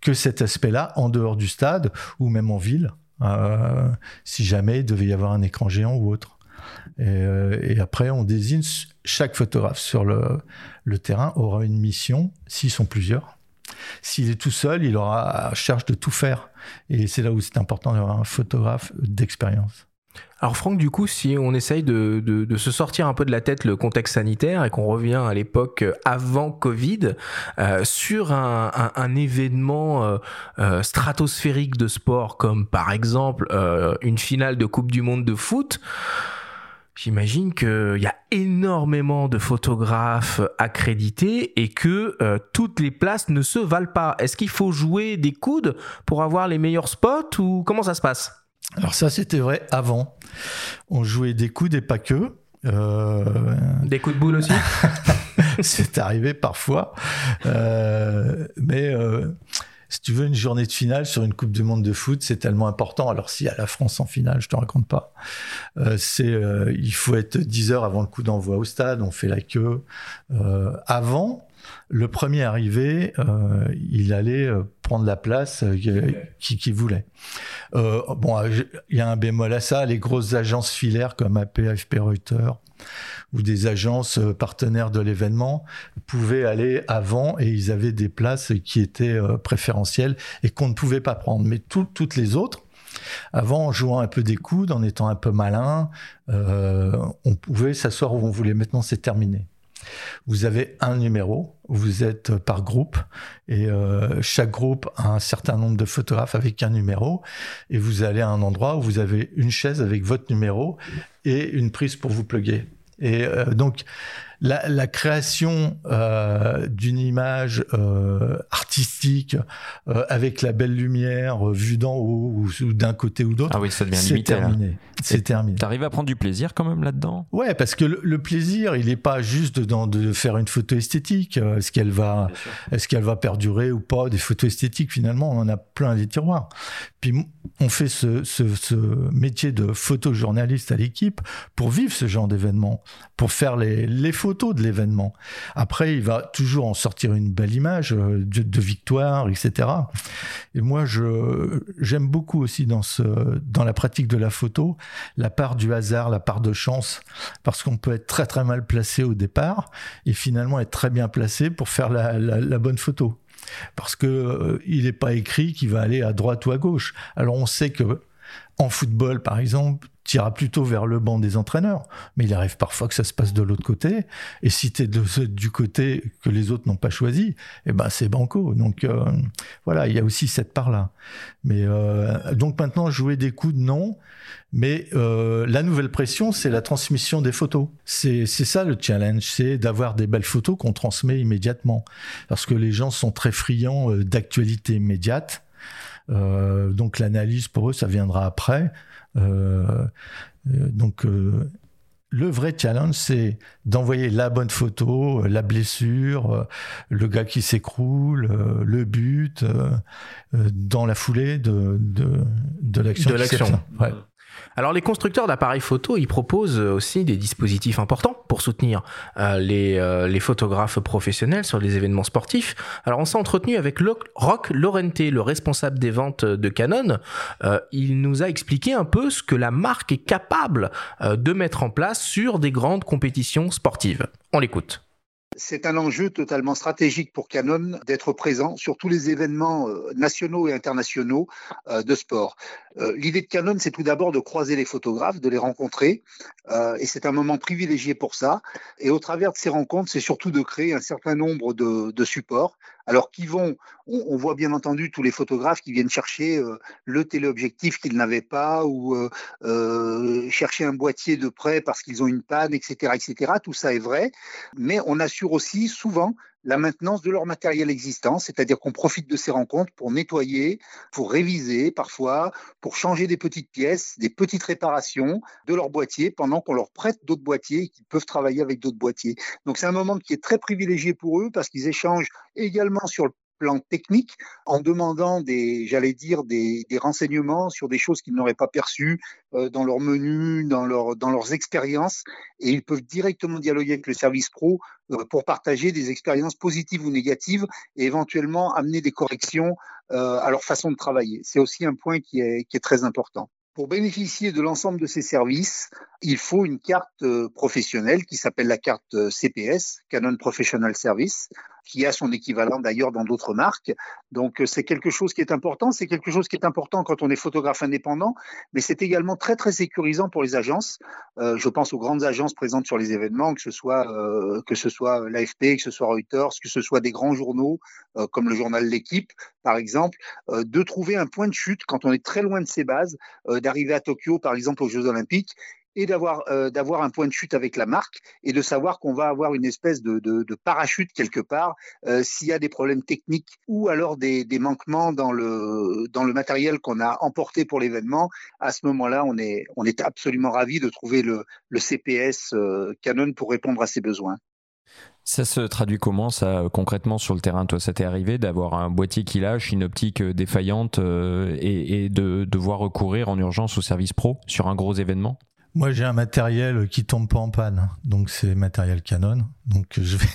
que cet aspect-là en dehors du stade ou même en ville, euh, si jamais il devait y avoir un écran géant ou autre. Et, euh, après, on désigne chaque photographe sur le terrain aura une mission, s'ils sont plusieurs, s'il est tout seul, il aura à charge de tout faire. Et c'est là où c'est important d'avoir un photographe d'expérience. Alors Franck, du coup, si on essaye de, de, se sortir un peu de la tête le contexte sanitaire et qu'on revient à l'époque avant Covid, euh, sur un, événement euh, euh, stratosphérique de sport comme par exemple euh, une finale de Coupe du Monde de foot, J'imagine qu'il y a énormément de photographes accrédités et que euh, toutes les places ne se valent pas. Est-ce qu'il faut jouer des coudes pour avoir les meilleurs spots ou comment ça se passe? Alors ça, c'était vrai avant. On jouait des coudes et pas que. Euh... Des coups de boule aussi? C'est arrivé parfois. Euh, mais euh, si tu veux une journée de finale sur une Coupe du Monde de foot, c'est tellement important. Alors s'il y a la France en finale, je te raconte pas. Euh, c'est, euh, il faut être 10 heures avant le coup d'envoi au stade. On fait la queue. Euh, avant, le premier arrivé, euh, il allait prendre la place qu'il qui voulait. bon, il y a un bémol à ça. Les grosses agences filaires comme AP, AFP, Reuters ou des agences partenaires de l'événement pouvaient aller avant et ils avaient des places qui étaient préférentielles et qu'on ne pouvait pas prendre. Mais tout, toutes les autres, avant, en jouant un peu des coudes, en étant un peu malin, euh, on pouvait s'asseoir où on voulait. Maintenant, c'est terminé. Vous avez un numéro, vous êtes par groupe, et euh, chaque groupe a un certain nombre de photographes avec un numéro, et vous allez à un endroit où vous avez une chaise avec votre numéro et une prise pour vous plugger. Et euh, donc, la, création euh, d'une image euh, artistique euh, avec la belle lumière vue d'en haut ou, d'un côté ou d'autre, ah oui, ça devient c'est terminé. C'est terminé. T'arrives à prendre du plaisir quand même là-dedans? Ouais, parce que le, plaisir, il n'est pas juste dans de faire une photo esthétique. Est-ce qu'elle va, est-ce qu'elle va perdurer ou pas Des photos esthétiques, finalement, on en a plein des tiroirs. Puis on fait ce, ce métier de photojournaliste à l'équipe pour vivre ce genre d'événement, pour faire les, les photos de l'événement. Après, il va toujours en sortir une belle image euh, de, victoire, etc. Et moi, je j'aime beaucoup aussi dans ce dans la pratique de la photo la part du hasard, la part de chance, parce qu'on peut être très très mal placé au départ et finalement être très bien placé pour faire la, la, la bonne photo parce que euh, il n'est pas écrit qu'il va aller à droite ou à gauche. Alors on sait que en football, par exemple, tira plutôt vers le banc des entraîneurs. Mais il arrive parfois que ça se passe de l'autre côté. Et si tu es du côté que les autres n'ont pas choisi, eh ben c'est banco. Donc euh, voilà, il y a aussi cette part-là. Mais euh, donc maintenant, jouer des coups, non. Mais euh, la nouvelle pression, c'est la transmission des photos. C'est ça le challenge, c'est d'avoir des belles photos qu'on transmet immédiatement. Parce que les gens sont très friands d'actualité immédiate. donc l'analyse pour eux, ça viendra après. Euh, euh, donc euh, le vrai challenge, c'est d'envoyer la bonne photo, la blessure, le gars qui s'écroule, le but, dans la foulée de, de, de l'action. De l'action. Ouais. Alors les constructeurs d'appareils photo, ils proposent aussi des dispositifs importants pour soutenir euh, les, euh, les, photographes professionnels sur les événements sportifs. Alors on s'est entretenu avec Rock Lorente, le responsable des ventes de Canon. Euh, il nous a expliqué un peu ce que la marque est capable de mettre en place sur des grandes compétitions sportives. On l'écoute. C'est un enjeu totalement stratégique pour Canon d'être présent sur tous les événements nationaux et internationaux de sport. Euh, l'idée de Canon, c'est tout d'abord de croiser les photographes, de les rencontrer, et c'est un moment privilégié pour ça. Et au travers de ces rencontres, c'est surtout de créer un certain nombre de, de supports alors qui vont, on, voit bien entendu tous les photographes qui viennent chercher euh, le téléobjectif qu'ils n'avaient pas ou euh, euh, chercher un boîtier de près parce qu'ils ont une panne, etc., etc. Tout ça est vrai, mais on assure aussi souvent la maintenance de leur matériel existant, c'est-à-dire qu'on profite de ces rencontres pour nettoyer, pour réviser parfois, pour changer des petites pièces, des petites réparations de leur boîtier pendant qu'on leur prête d'autres boîtiers et qu'ils peuvent travailler avec d'autres boîtiers. Donc c'est un moment qui est très privilégié pour eux parce qu'ils échangent également sur le plan technique en demandant des, j'allais dire, des, des, renseignements sur des choses qu'ils n'auraient pas perçues euh, dans leur menu, dans, leur, dans leurs expériences. Et ils peuvent directement dialoguer avec le service pro euh, pour partager des expériences positives ou négatives et éventuellement amener des corrections euh, à leur façon de travailler. C'est aussi un point qui est, qui est très important. Pour bénéficier de l'ensemble de ces services, il faut une carte professionnelle qui s'appelle la carte CPS, Canon Professional Service, qui a son équivalent d'ailleurs dans d'autres marques. Donc euh, c'est quelque chose qui est important. C'est quelque chose qui est important quand on est photographe indépendant, mais c'est également très très sécurisant pour les agences. Euh, je pense aux grandes agences présentes sur les événements, que ce soit euh, que ce soit l'AFP, que ce soit Reuters, que ce soit des grands journaux comme le journal L'équipe par exemple, de trouver un point de chute quand on est très loin de ses bases, d'arriver à Tokyo par exemple aux Jeux Olympiques et d'avoir euh, d'avoir un point de chute avec la marque et de savoir qu'on va avoir une espèce de, de, parachute quelque part euh, s'il y a des problèmes techniques ou alors des, manquements dans le dans le matériel qu'on a emporté pour l'événement. À ce moment-là, on est on est absolument ravi de trouver le, le CPS euh, Canon pour répondre à ses besoins. Ça se traduit comment ça concrètement sur le terrain? Toi, ça t'est arrivé d'avoir un boîtier qui lâche, une optique défaillante et, et, de devoir recourir en urgence au service pro sur un gros événement? Moi, j'ai un matériel qui tombe pas en panne, donc c'est matériel Canon. Donc je vais.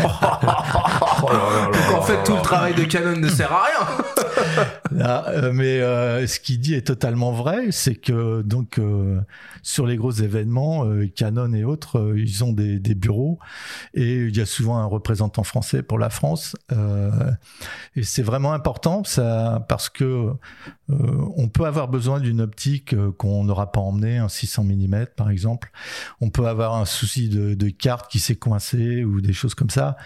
oh donc en fait, tout le travail de Canon ne sert à rien. Euh, mais euh, ce qu'il dit est totalement vrai, c'est que donc euh, sur les gros événements, Canon et autres, ils ont des, bureaux et il y a souvent un représentant français pour la France. et c'est vraiment important ça parce que on peut avoir besoin d'une optique qu'on n'aura pas emmenée, un 600 mm par exemple. On peut avoir un souci de, de carte qui s'est coincé ou des choses comme ça.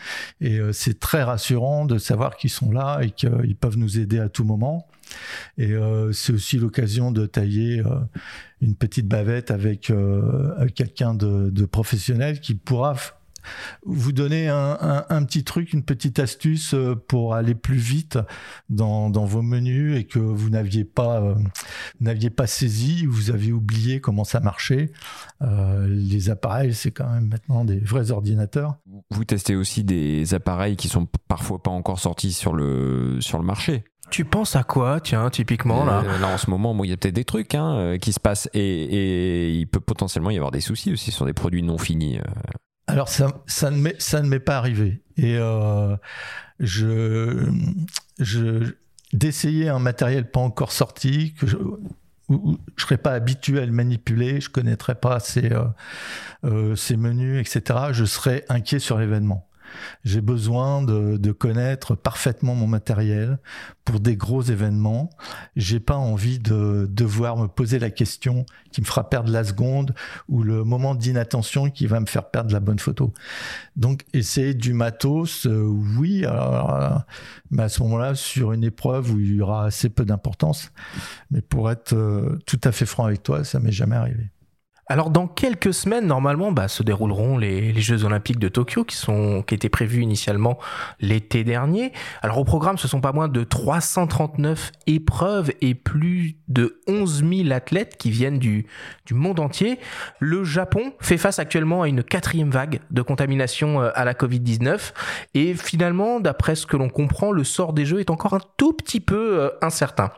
Et c'est très rassurant de savoir qu'ils sont là et qu'ils peuvent nous aider à tout moment. Et euh, c'est aussi l'occasion de tailler euh, une petite bavette avec quelqu'un de, professionnel qui pourra vous donner un, petit truc, une petite astuce pour aller plus vite dans, dans vos menus et que vous n'aviez pas, n'aviez pas saisi, vous aviez oublié comment ça marchait. les appareils, c'est quand même maintenant des vrais ordinateurs. Vous testez aussi des appareils qui sont parfois pas encore sortis sur le, sur le marché. Tu penses à quoi, tiens, typiquement là euh, Là, en ce moment, il y a peut-être des trucs hein, euh, qui se passent et, et, il peut potentiellement y avoir des soucis aussi sur des produits non finis. Euh. Alors, ça, ça ne m'est pas arrivé. Et euh, je, je, d'essayer un matériel pas encore sorti, que je, où je serais pas habitué à le manipuler, je connaîtrais pas ses, euh, euh, ses menus, etc. Je serais inquiet sur l'événement. J'ai besoin de, connaître parfaitement mon matériel pour des gros événements. J'ai pas envie de devoir me poser la question qui me fera perdre la seconde ou le moment d'inattention qui va me faire perdre la bonne photo. Donc, essayer du matos, euh, oui, alors, mais à ce moment-là, sur une épreuve où il y aura assez peu d'importance. Mais pour être euh, tout à fait franc avec toi, ça m'est jamais arrivé. Alors dans quelques semaines, normalement, bah, se dérouleront les, Jeux Olympiques de Tokyo qui sont qui étaient prévus initialement l'été dernier. Alors au programme, ce sont pas moins de 339 épreuves et plus de 11 000 athlètes qui viennent du, du monde entier. Le Japon fait face actuellement à une quatrième vague de contamination euh, à la Covid-19 et finalement, d'après ce que l'on comprend, le sort des Jeux est encore un tout petit peu euh, incertain.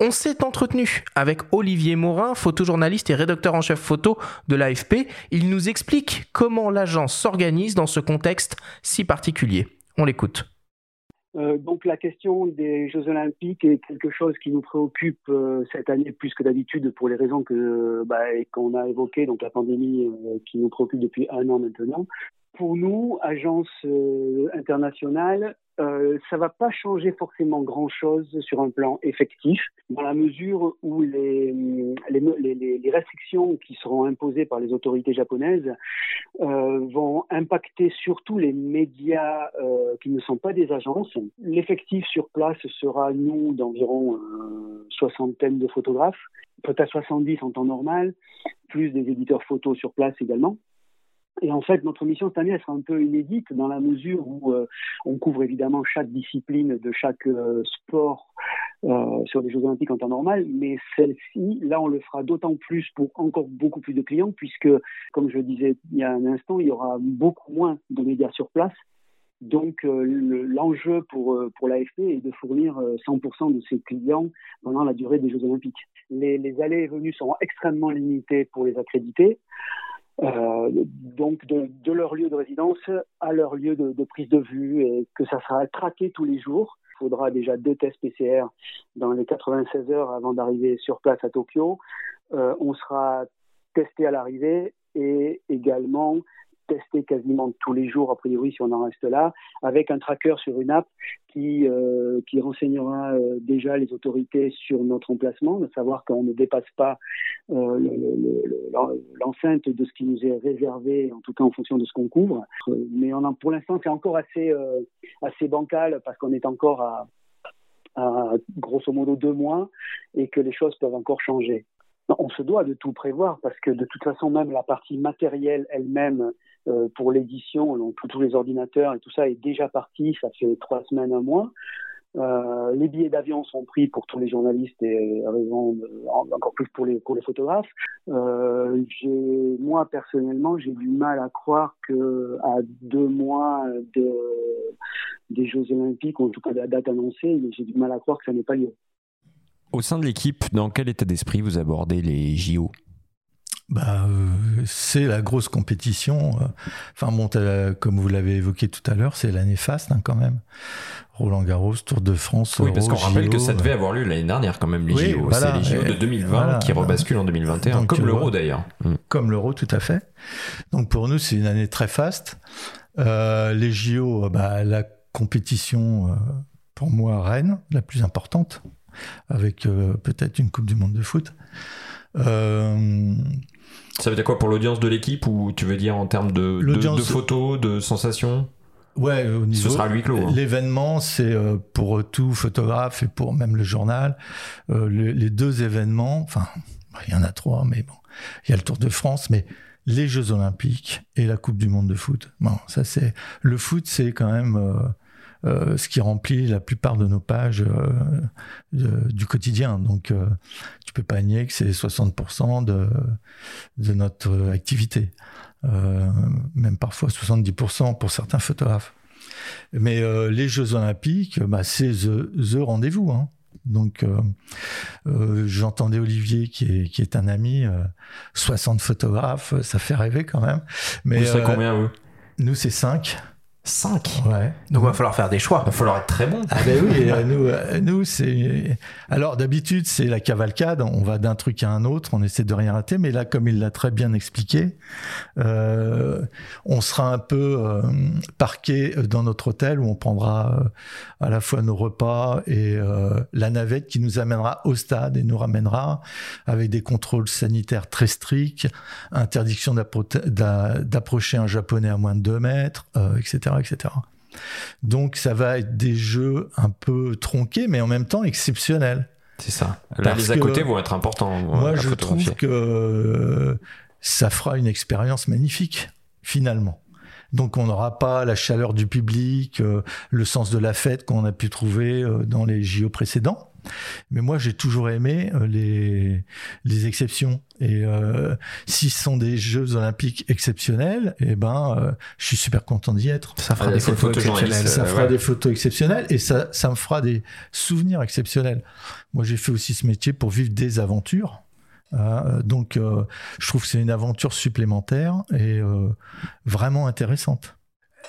On s'est entretenu avec Olivier Morin, photojournaliste et rédacteur en chef photo de l'AFP. Il nous explique comment l'agence s'organise dans ce contexte si particulier. On l'écoute. Euh, donc la question des Jeux Olympiques est quelque chose qui nous préoccupe euh, cette année plus que d'habitude pour les raisons que bah, qu'on a évoquées, donc la pandémie euh, qui nous préoccupe depuis un an maintenant. Pour nous, agence internationale, euh, ça va pas changer forcément grand-chose sur un plan effectif, dans la mesure où les, restrictions qui seront imposées par les autorités japonaises euh, vont impacter surtout les médias euh, qui ne sont pas des agences. L'effectif sur place sera, nous, d'environ euh, soixantaine de photographes, peut-être 70 en temps normal, plus des éditeurs photos sur place également. Et en fait, notre mission cette année, elle sera un peu inédite dans la mesure où euh, on couvre évidemment chaque discipline de chaque euh, sport euh, sur les Jeux Olympiques en temps normal, mais celle-ci, là, on le fera d'autant plus pour encore beaucoup plus de clients, puisque, comme je le disais il y a un instant, il y aura beaucoup moins de médias sur place. Donc, l'enjeu pour, pour l'AFP est de fournir 100% de ses clients pendant la durée des Jeux Olympiques. Les, les allées et venues seront extrêmement limitées pour les accrédités. Euh, donc de, leur lieu de résidence à leur lieu de, de, prise de vue et que ça sera traqué tous les jours. Il faudra déjà deux tests PCR dans les 96 heures avant d'arriver sur place à Tokyo. Euh, on sera testé à l'arrivée et également tester quasiment tous les jours, a priori, si on en reste là, avec un tracker sur une app qui, euh, qui renseignera euh, déjà les autorités sur notre emplacement, de savoir qu'on ne dépasse pas euh, l'enceinte de ce qui nous est réservé, en tout cas en fonction de ce qu'on couvre. Mais pour l'instant, c'est encore assez, assez bancal parce qu'on est encore à grosso modo deux mois et que les choses peuvent encore changer. On se doit de tout prévoir parce que de toute façon, même la partie matérielle elle-même euh, pour l'édition, donc tous les ordinateurs et tout ça est déjà parti, ça fait trois semaines, un mois. Euh, les billets d'avion sont pris pour tous les journalistes et raison encore plus pour les pour les photographes. Euh, moi personnellement, j'ai du mal à croire que à deux mois de des Jeux Olympiques, en tout cas de la date annoncée, j'ai du mal à croire que ça n'ait pas lieu. Au sein de l'équipe, dans quel état d'esprit vous abordez les JO bah, euh, c'est la grosse compétition. Euh. Enfin bon, comme vous l'avez évoqué tout à l'heure, c'est l'année faste hein, quand même. Roland Garros, Tour de France. Oui, parce qu'on rappelle que ça devait avoir lieu l'année dernière quand même les JO. c'est les JO de 2020 qui rebasculent en 2021, comme l'Euro d'ailleurs. Mm. Comme l'Euro, tout à fait. Donc pour nous, c'est une année très faste. Euh, les JO, bah, la compétition, pour moi, Rennes, la plus importante, avec peut-être une Coupe du Monde de foot. Euh, ça veut dire quoi pour l'audience de l'équipe ou tu veux dire en termes de, de, photos, de sensations? Ouais, au niveau, ce sera huis clos. Hein. L'événement, c'est euh, pour tout photographe et pour même le journal, euh, les deux événements. Enfin, il y en a trois, mais bon, il y a le Tour de France, mais les Jeux Olympiques et la Coupe du Monde de foot. Bon, ça c'est le foot, c'est quand même euh, euh, ce qui remplit la plupart de nos pages euh, du quotidien. Donc, tu peux pas nier que c'est 60% de, de notre activité, même parfois 70% pour certains photographes. Mais les Jeux Olympiques, bah, c'est the, the rendez-vous. Hein. Donc, euh, euh, j'entendais Olivier, qui est, qui est un ami, 60 euh, photographes, ça fait rêver quand même. Mais, vous combien, vous? Nous, c'est 5. 5 Ouais. Donc il va falloir faire des choix. Il va falloir être très bon. Ah ben oui, euh, nous, euh, nous c'est. Alors d'habitude c'est la cavalcade, on va d'un truc à un autre, on essaie de rien rater, mais là comme il l'a très bien expliqué, euh, on sera un peu euh, parqué dans notre hôtel où on prendra à la fois nos repas et la navette qui nous amènera au stade et nous ramènera avec des contrôles sanitaires très stricts, interdiction d'approcher un japonais à moins de 2 mètres, etc etc. Donc ça va être des jeux un peu tronqués, mais en même temps exceptionnels. C'est ça. Là, les à côté vont être importants. Moi, je trouve que ça fera une expérience magnifique, finalement. Donc on n'aura pas la chaleur du public, euh, le sens de la fête qu'on a pu trouver euh, dans les JO précédents. Mais moi, j'ai toujours aimé euh, les, les exceptions. Et euh, si ce sont des Jeux Olympiques exceptionnels, eh ben, euh, je suis super content d'y être. Ça fera des photos exceptionnelles. Ça fera des photos exceptionnelles et ça, ça me fera des souvenirs exceptionnels. Moi, j'ai fait aussi ce métier pour vivre des aventures. Hein. donc, je trouve que c'est une aventure supplémentaire et vraiment intéressante.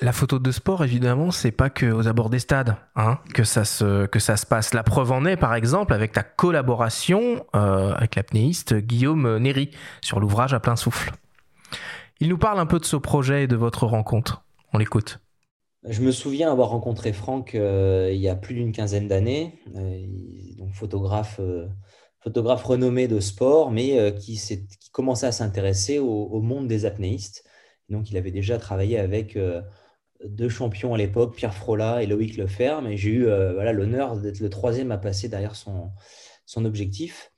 La photo de sport, évidemment, c'est pas que aux abords des stades hein, que ça se que ça se passe. La preuve en est, par exemple, avec ta collaboration euh, avec l'apnéiste Guillaume Néry sur l'ouvrage à plein souffle. Il nous parle un peu de ce projet et de votre rencontre. On l'écoute. Je me souviens avoir rencontré Franck euh, il y a plus d'une quinzaine d'années, euh, donc photographe, photographe renommé de sport, mais qui, qui commençait à s'intéresser au, monde des apnéistes. Donc, il avait déjà travaillé avec deux champions à l'époque, Pierre Frola et Loïc Leferme. Et j'ai eu euh, l'honneur d'être le troisième à passer derrière son, objectif.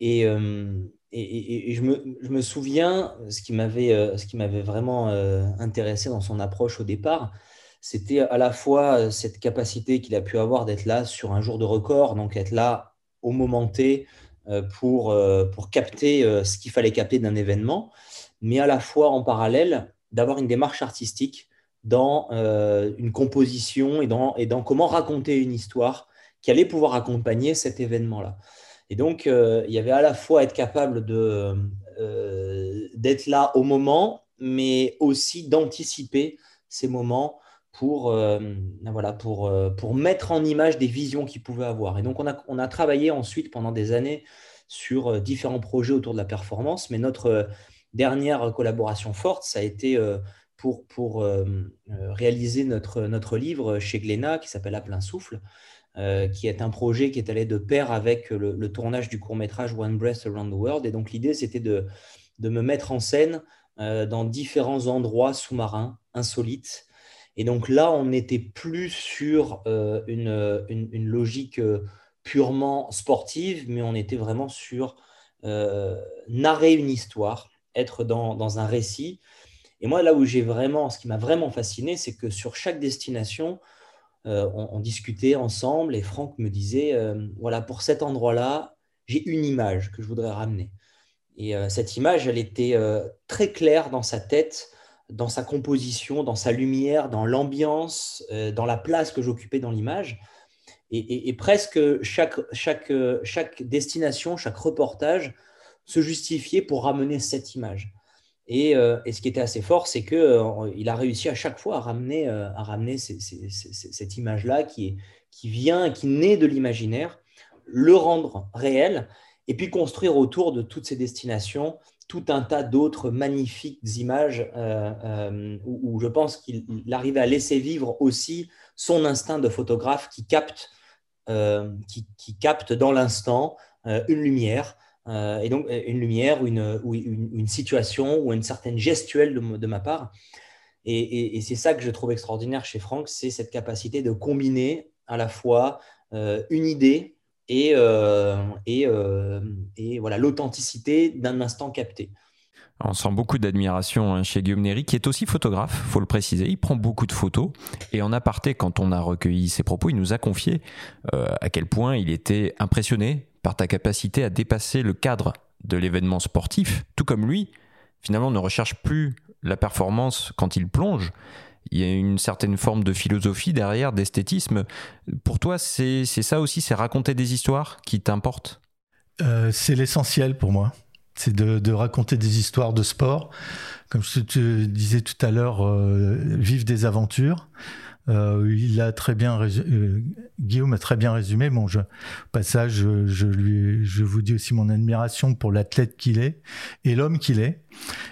Et, euh, je, me, souviens, ce qui m'avait, euh, ce qui m'avait vraiment intéressé dans son approche au départ, c'était à la fois cette capacité qu'il a pu avoir d'être là sur un jour de record, donc être là au T pour, pour capter ce qu'il fallait capter d'un événement, mais à la fois en parallèle d'avoir une démarche artistique dans euh, une composition et dans, et dans comment raconter une histoire qui allait pouvoir accompagner cet événement-là. Et donc, euh, il y avait à la fois être capable euh, d'être là au moment, mais aussi d'anticiper ces moments pour, voilà, pour, mettre en image des visions qu'il pouvait avoir. Et donc, on a, travaillé ensuite pendant des années sur différents projets autour de la performance, mais notre dernière collaboration forte, ça a été pour, euh, euh, réaliser notre, livre chez Glénat qui s'appelle À plein souffle, euh, qui est un projet qui est allé de pair avec le, tournage du court-métrage One Breath Around the World. Et donc l'idée, c'était de, me mettre en scène dans différents endroits sous-marins insolites. Et donc là, on n'était plus sur une, une, logique purement sportive, mais on était vraiment sur narrer une histoire, être dans, dans un récit et moi, là où j'ai vraiment, ce qui m'a vraiment fasciné, c'est que sur chaque destination, euh, on, discutait ensemble et Franck me disait, euh, voilà, pour cet endroit-là, j'ai une image que je voudrais ramener. Et euh, cette image, elle était très claire dans sa tête, dans sa composition, dans sa lumière, dans l'ambiance, dans la place que j'occupais dans l'image. Et, presque chaque, destination, chaque reportage se justifiait pour ramener cette image. Euh, et, ce qui était assez fort, c'est qu'il euh, a réussi à chaque fois à ramener, euh, à ramener cette image-là qui, qui vient, qui naît de l'imaginaire, le rendre réel, et puis construire autour de toutes ces destinations tout un tas d'autres magnifiques images où, je pense qu'il arrivait à laisser vivre aussi son instinct de photographe qui capte, capte dans l'instant une lumière, euh, et donc une lumière ou une, situation ou une certaine gestuelle de, ma part. Et, c'est ça que je trouve extraordinaire chez Franck, c'est cette capacité de combiner à la fois euh, une idée et, euh, et, voilà l'authenticité d'un instant capté. On sent beaucoup d'admiration hein, chez Guillaume Néry, qui est aussi photographe, faut le préciser. Il prend beaucoup de photos. Et en aparté, quand on a recueilli ses propos, il nous a confié euh, à quel point il était impressionné par ta capacité à dépasser le cadre de l'événement sportif, tout comme lui, finalement, ne recherche plus la performance quand il plonge. Il y a une certaine forme de philosophie derrière, d'esthétisme. Pour toi, c'est ça aussi, c'est raconter des histoires qui t'importent? Euh, C'est l'essentiel pour moi. C'est de, raconter des histoires de sport. Comme je te disais tout à l'heure, euh, vivre des aventures. Euh, il a très bien euh, Guillaume a très bien résumé. Bon, je, passage, je, lui, je vous dis aussi mon admiration pour l'athlète qu'il est et l'homme qu'il est.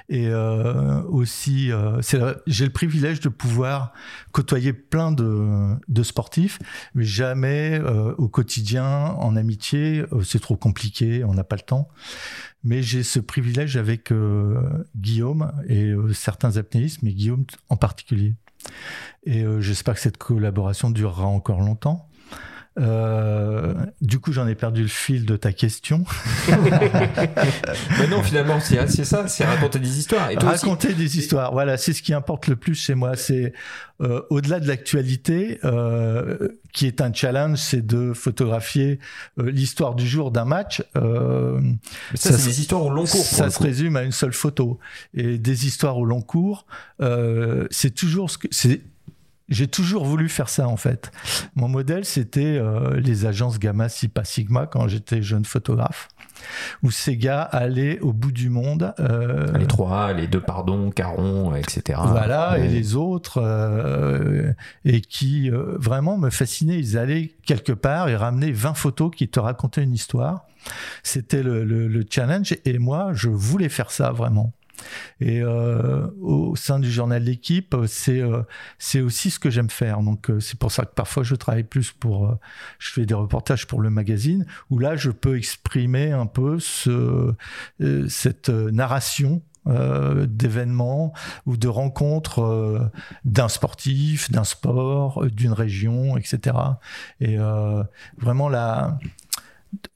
Et euh, aussi, j'ai le privilège de pouvoir côtoyer plein de, de sportifs, mais jamais au quotidien, en amitié, c'est trop compliqué, on n'a pas le temps. Mais j'ai ce privilège avec Guillaume et certains apnéistes, mais Guillaume en particulier. Et euh, j'espère que cette collaboration durera encore longtemps. Euh, du coup, j'en ai perdu le fil de ta question. Mais non, finalement, c'est ça, c'est raconter des histoires. Et raconter des histoires, voilà, c'est ce qui importe le plus chez moi. C'est euh, au-delà de l'actualité, euh, qui est un challenge, c'est de photographier euh, l'histoire du jour d'un match. ça, c'est des histoires au long cours. Ça se résume à une seule photo. Et des histoires au long cours, c'est toujours ce que c'est j'ai toujours voulu faire ça en fait. Mon modèle, c'était euh, les agences Gamma, Sipa, Sigma quand j'étais jeune photographe, où ces gars allaient au bout du monde. Euh, les trois, les deux pardon, Caron, etc. Voilà, et les autres, euh, et qui vraiment me fascinaient. Ils allaient quelque part et ramenaient 20 photos qui te racontaient une histoire. C'était le, le challenge, et moi, je voulais faire ça vraiment. Et euh, au sein du journal L'équipe, c'est euh, c'est aussi ce que j'aime faire. Donc euh, c'est pour ça que parfois je travaille plus pour, je fais des reportages pour le magazine où là je peux exprimer un peu ce, cette narration d'événements ou de rencontres d'un sportif, d'un sport, d'une région, etc. Et vraiment là,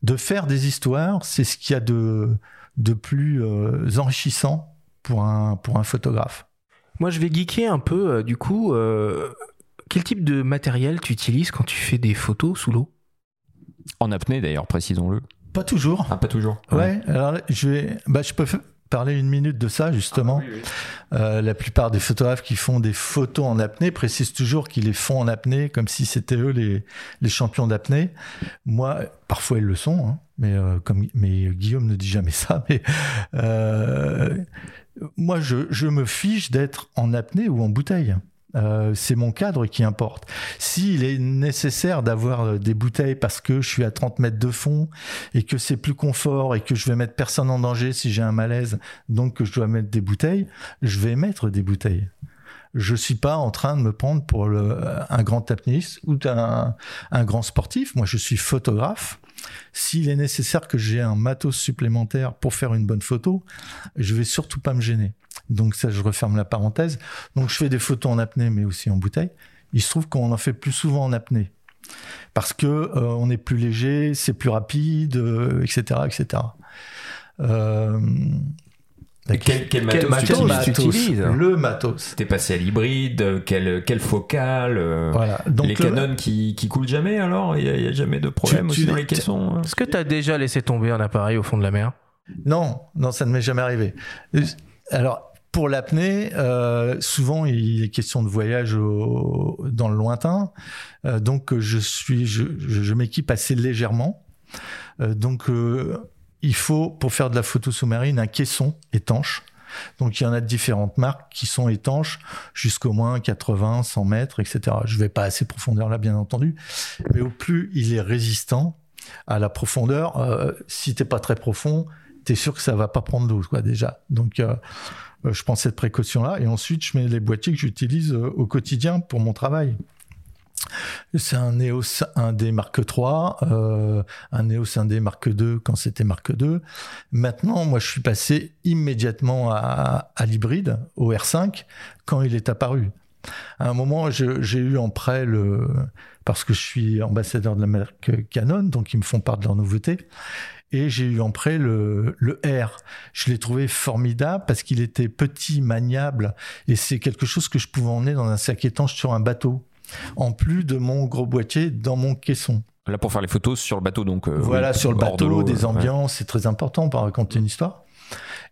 de faire des histoires, c'est ce qu'il y a de de plus enrichissant pour un, pour un photographe. Moi, je vais geeker un peu, euh, du coup. Euh, quel type de matériel tu utilises quand tu fais des photos sous l'eau? En apnée, d'ailleurs, précisons-le. Pas toujours. Ah, pas toujours. Ouais, alors je, vais, bah, je peux parler une minute de ça, justement. Ah, euh, la plupart des photographes qui font des photos en apnée précisent toujours qu'ils les font en apnée, comme si c'était eux les, les champions d'apnée. Moi, parfois ils le sont, hein, mais, comme, mais Guillaume ne dit jamais ça. Mais moi, je, me fiche d'être en apnée ou en bouteille. Euh, c'est mon cadre qui importe. S'il est nécessaire d'avoir euh, des bouteilles parce que je suis à 30 mètres de fond et que c'est plus confort et que je vais mettre personne en danger si j'ai un malaise, donc que je dois mettre des bouteilles, je vais mettre des bouteilles. Je suis pas en train de me prendre pour un grand apnéiste ou un grand sportif. Moi, je suis photographe. S'il est nécessaire que j'ai un matos supplémentaire pour faire une bonne photo, je vais surtout pas me gêner. Donc ça, je referme la parenthèse. Donc je fais des photos en apnée, mais aussi en bouteille. Il se trouve qu'on en fait plus souvent en apnée parce que euh, on est plus léger, c'est plus rapide, etc., euh, etc. quel, quel, matos, tu utilises Le matos. T'es passé à l'hybride, quel, quel focal euh, voilà. Donc Les canons qui, qui coulent jamais alors Il n'y a, jamais de problème aussi dans les caissons hein Est-ce que tu as déjà laissé tomber un appareil au fond de la mer? Non, non, ça ne m'est jamais arrivé. Alors, pour l'apnée, euh, souvent il est question de voyage au, dans le lointain, euh, donc je suis, je, je, m'équipe assez légèrement. Euh, donc il faut, pour faire de la photo sous-marine, un caisson étanche. Donc il y en a de différentes marques qui sont étanches jusqu'au moins 80, 100 mètres, etc. Je ne vais pas assez profondeur là, bien entendu, mais au plus il est résistant à la profondeur, euh, si t'es pas très profond, tu es sûr que ça va pas prendre d'eau, quoi, déjà. Donc euh, je prends cette précaution-là et ensuite je mets les boîtiers que j'utilise euh, au quotidien pour mon travail. C'est un EOS 1D Mark III, euh, un EOS 1D Mark II quand c'était Mark II. Maintenant, moi, je suis passé immédiatement à, l'hybride, au R5, quand il est apparu. À un moment, j'ai eu en prêt le, parce que je suis ambassadeur de la marque Canon, donc ils me font part de leurs nouveautés. Et j'ai eu en prêt le, le R. Je l'ai trouvé formidable parce qu'il était petit, maniable, et c'est quelque chose que je pouvais emmener dans un sac étanche sur un bateau, en plus de mon gros boîtier dans mon caisson. Là pour faire les photos sur le bateau, donc. Euh, voilà, sur le bateau, des ambiances, c'est très important pour raconter une histoire.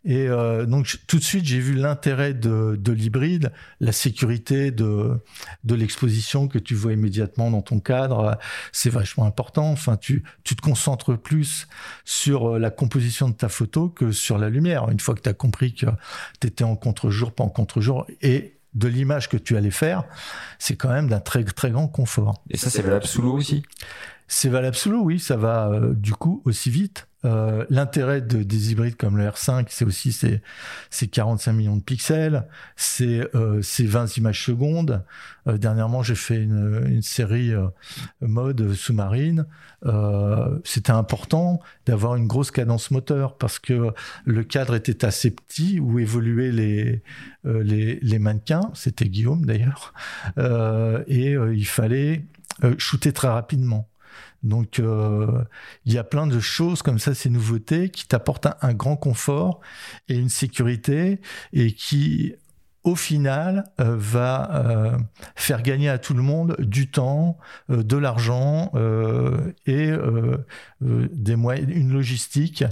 Et euh, donc tout de suite, j'ai vu l'intérêt de, de l'hybride, la sécurité de, de l'exposition que tu vois immédiatement dans ton cadre, c'est vachement important. Enfin, tu, tu te concentres plus sur euh, la composition de ta photo que sur la lumière. Une fois que tu as compris que tu étais en contre-jour, pas en contre-jour, et de l'image que tu allais faire, c'est quand même d'un très très grand confort. Et ça, c'est valable sous aussi C'est valable l'eau, oui. Ça va euh, du coup aussi vite. Euh, l'intérêt de, des hybrides comme le R5, c'est aussi ces, 45 millions de pixels, c'est euh, ces 20 images secondes. Euh, dernièrement, j'ai fait une, une série mode sous-marine. C'était important d'avoir une grosse cadence moteur parce que le cadre était assez petit où évoluaient les, les, les mannequins. C'était Guillaume d'ailleurs. et il fallait shooter très rapidement. Donc euh, il y a plein de choses comme ça, ces nouveautés qui t'apportent un, grand confort et une sécurité et qui au final euh, va euh, faire gagner à tout le monde du temps, de l'argent et des moyens, une logistique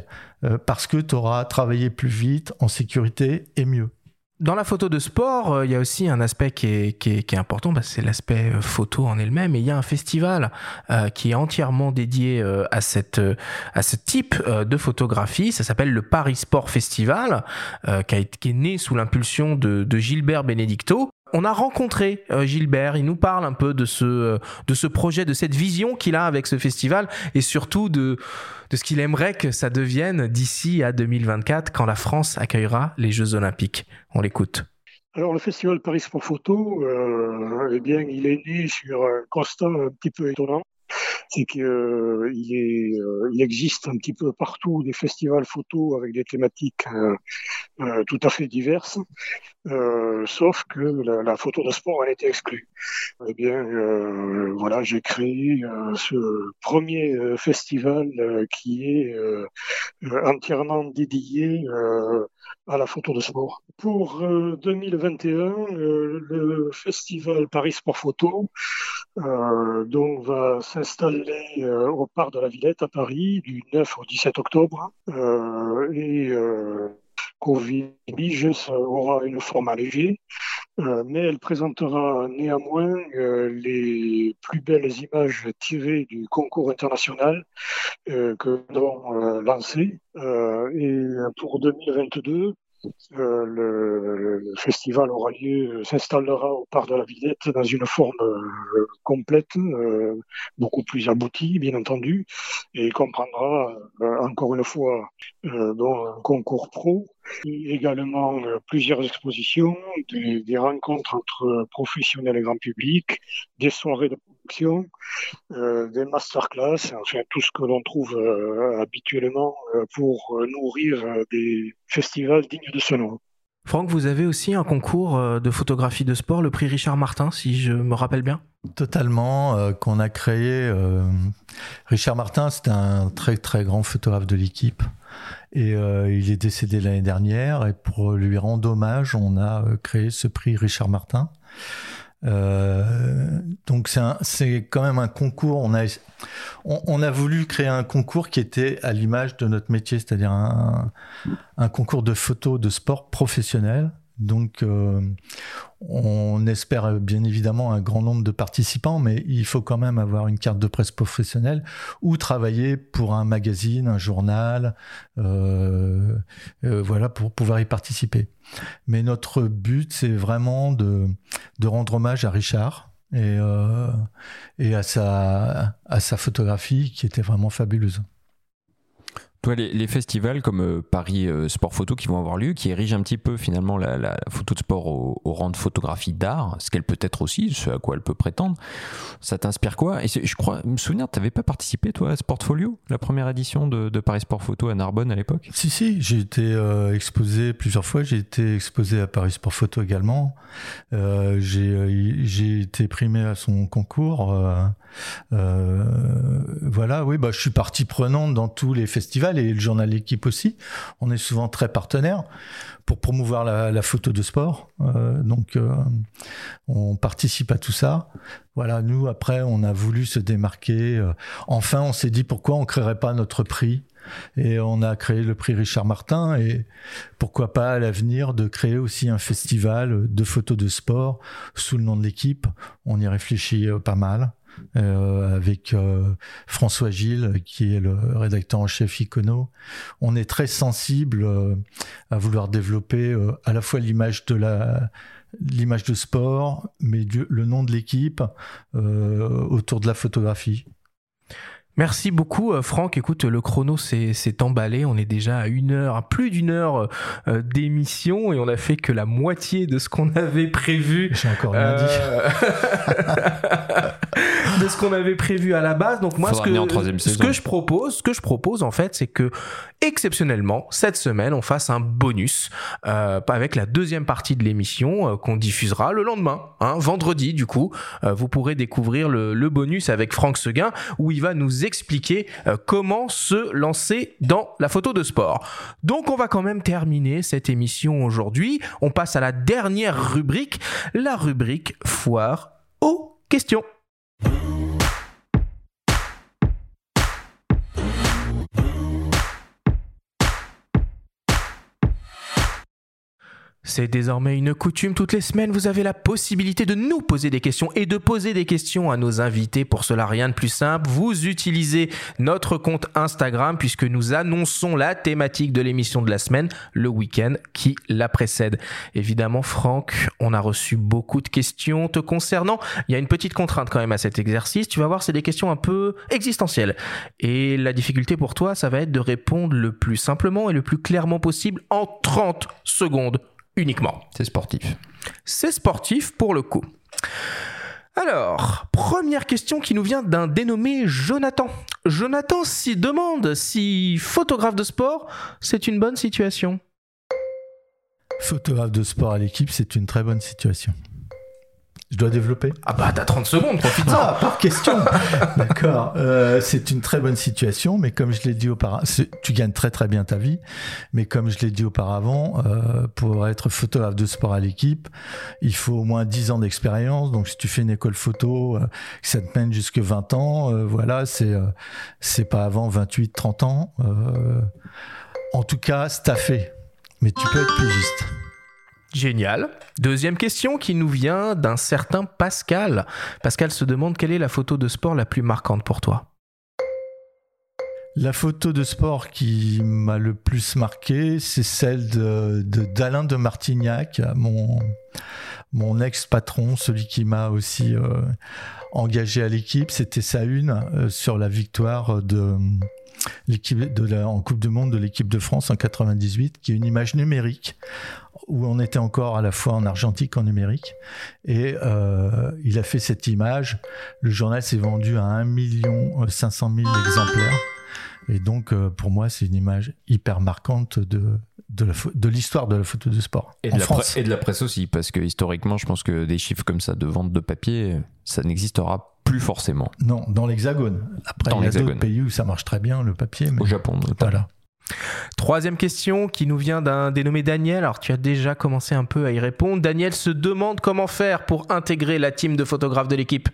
parce que tu auras travaillé plus vite, en sécurité et mieux. Dans la photo de sport, euh, il y a aussi un aspect qui est, important, bah, c'est l'aspect euh, photo en elle-même. Et il y a un festival euh, qui est entièrement dédié à, cette, à ce type de photographie. Ça s'appelle le Paris Sport Festival, qui, a, qui est né sous l'impulsion de Gilbert Benedicto. On a rencontré Gilbert, il nous parle un peu de ce, de ce projet, de cette vision qu'il a avec ce festival et surtout de, de ce qu'il aimerait que ça devienne d'ici à 2024 quand la France accueillera les Jeux Olympiques. On l'écoute. Alors le festival Paris Sport Photo, euh, eh bien, il est né sur un constat un petit peu étonnant c'est qu'il euh, euh, existe un petit peu partout des festivals photo avec des thématiques euh, tout à fait diverses, sauf que la, photo de sport elle était exclue. Eh bien, voilà, j'ai créé ce premier festival qui est entièrement dédié à la photo de sport. Pour 2021, le festival Paris Sport Photo donc va s'installer euh, au parc de la Villette à Paris du 9 au 17 octobre. Euh, et euh, Covid aura une forme allégée, mais elle présentera néanmoins les plus belles images tirées du concours international que nous avons lancé. et pour 2022, euh, le, festival aura lieu, s'installera au parc de la Villette dans une forme euh, complète, euh, beaucoup plus aboutie, bien entendu, et comprendra encore une fois un concours pro, également plusieurs expositions, des, des, rencontres entre professionnels et grand public, des soirées de production, des masterclass, enfin tout ce que l'on trouve habituellement pour nourrir des festivals dignes de ce nom. Franck, vous avez aussi un concours euh, de photographie de sport, le prix Richard Martin, si je me rappelle bien Totalement, euh, qu'on a créé. Euh, Richard Martin, c'était un très très grand photographe de l'équipe. Et il est décédé l'année dernière. Et pour lui rendre hommage, on a créé ce prix Richard Martin. Euh, donc c'est quand même un concours. On a, on, a voulu créer un concours qui était à l'image de notre métier, c'est-à-dire un, un, concours de photos de sport professionnel. Donc, euh, on espère bien évidemment un grand nombre de participants, mais il faut quand même avoir une carte de presse professionnelle ou travailler pour un magazine, un journal, euh, euh, voilà, pour pouvoir y participer. Mais notre but, c'est vraiment de, rendre hommage à Richard et, à sa photographie qui était vraiment fabuleuse. Toi, les, festivals comme euh, Paris euh, Sport Photo qui vont avoir lieu, qui érigent un petit peu finalement la, photo de sport au, rang de photographie d'art, ce qu'elle peut être aussi, ce à quoi elle peut prétendre, ça t'inspire quoi? Et je crois, me souvenir, tu n'avais pas participé toi à Sportfolio, la première édition de, Paris Sport Photo à Narbonne à l'époque? Si, si, j'ai été euh, exposé plusieurs fois. J'ai été exposé à Paris Sport Photo également. J'ai été primé à son concours. Euh, voilà, oui, bah, je suis partie prenante dans tous les festivals et le journal L'équipe aussi. On est souvent très partenaires pour promouvoir la, photo de sport. Euh, donc, euh, on participe à tout ça. Voilà, nous, après, on a voulu se démarquer. Enfin, on s'est dit pourquoi on créerait pas notre prix et on a créé le prix Richard Martin et pourquoi pas à l'avenir de créer aussi un festival de photos de sport sous le nom de l'équipe. On y réfléchit pas mal. Euh, avec euh, François Gilles qui est le rédacteur en chef Icono. On est très sensible euh, à vouloir développer euh, à la fois l'image de la l'image de sport, mais du- le nom de l'équipe euh, autour de la photographie. Merci beaucoup, euh, Franck. Écoute, le chrono s'est s'est emballé. On est déjà à une heure, à plus d'une heure euh, d'émission et on a fait que la moitié de ce qu'on avait prévu. J'ai encore rien dit. Euh, de ce qu'on avait prévu à la base. Donc moi, ce que, ce je propose, ce que je propose en fait, c'est que exceptionnellement cette semaine, on fasse un bonus euh, avec la deuxième partie de l'émission euh, qu'on diffusera le lendemain, hein, vendredi. Du coup, Euh, vous pourrez découvrir le, le bonus avec Franck Seguin où il va nous expliquer euh, comment se lancer dans la photo de sport. Donc on va quand même terminer cette émission aujourd'hui. On passe à la dernière rubrique, la rubrique foire aux questions. C'est désormais une coutume. Toutes les semaines, vous avez la possibilité de nous poser des questions et de poser des questions à nos invités. Pour cela, rien de plus simple. Vous utilisez notre compte Instagram puisque nous annonçons la thématique de l'émission de la semaine, le week-end qui la précède. Évidemment, Franck, on a reçu beaucoup de questions te concernant. Il y a une petite contrainte quand même à cet exercice. Tu vas voir, c'est des questions un peu existentielles. Et la difficulté pour toi, ça va être de répondre le plus simplement et le plus clairement possible en 30 secondes uniquement. C'est sportif. C'est sportif pour le coup. Alors, première question qui nous vient d'un dénommé Jonathan. Jonathan s'y demande si photographe de sport, c'est une bonne situation. Photographe de sport à l'équipe, c'est une très bonne situation. Je dois développer Ah bah t'as 30 secondes, profite-en. Ah, par question D'accord. Euh, c'est une très bonne situation, mais comme je l'ai dit auparavant, c'est- tu gagnes très très bien ta vie, mais comme je l'ai dit auparavant, euh, pour être photographe de sport à l'équipe, il faut au moins 10 ans d'expérience. Donc si tu fais une école photo, euh, que ça te mène jusque 20 ans, euh, voilà, c'est euh, c'est pas avant 28, 30 ans. Euh, en tout cas, staffé. Mais tu peux être pigiste. Génial. Deuxième question qui nous vient d'un certain Pascal. Pascal se demande quelle est la photo de sport la plus marquante pour toi? La photo de sport qui m'a le plus marqué, c'est celle de de- d'Alain de, Martignac, mon, mon ex-patron, celui qui m'a aussi euh, engagé à l'équipe. C'était sa une euh, sur la victoire de en Coupe du Monde de l'équipe de France en 98, qui est une image numérique où on était encore à la fois en argentique en numérique. Et euh, il a fait cette image. Le journal s'est vendu à 1 million 500 000 exemplaires. Et donc, euh, pour moi, c'est une image hyper marquante de, de, l'histoire de la photo de sport. Et en de, la France. et de la presse aussi, parce que historiquement, je pense que des chiffres comme ça de vente de papier, ça n'existera plus forcément. Non, dans l'hexagone. Après, Dans il y a l'Hexagone. d'autres pays où ça marche très bien, le papier. Mais Au Japon, notamment. voilà. Troisième question qui nous vient d'un dénommé Daniel. Alors tu as déjà commencé un peu à y répondre. Daniel se demande comment faire pour intégrer la team de photographes de l'équipe.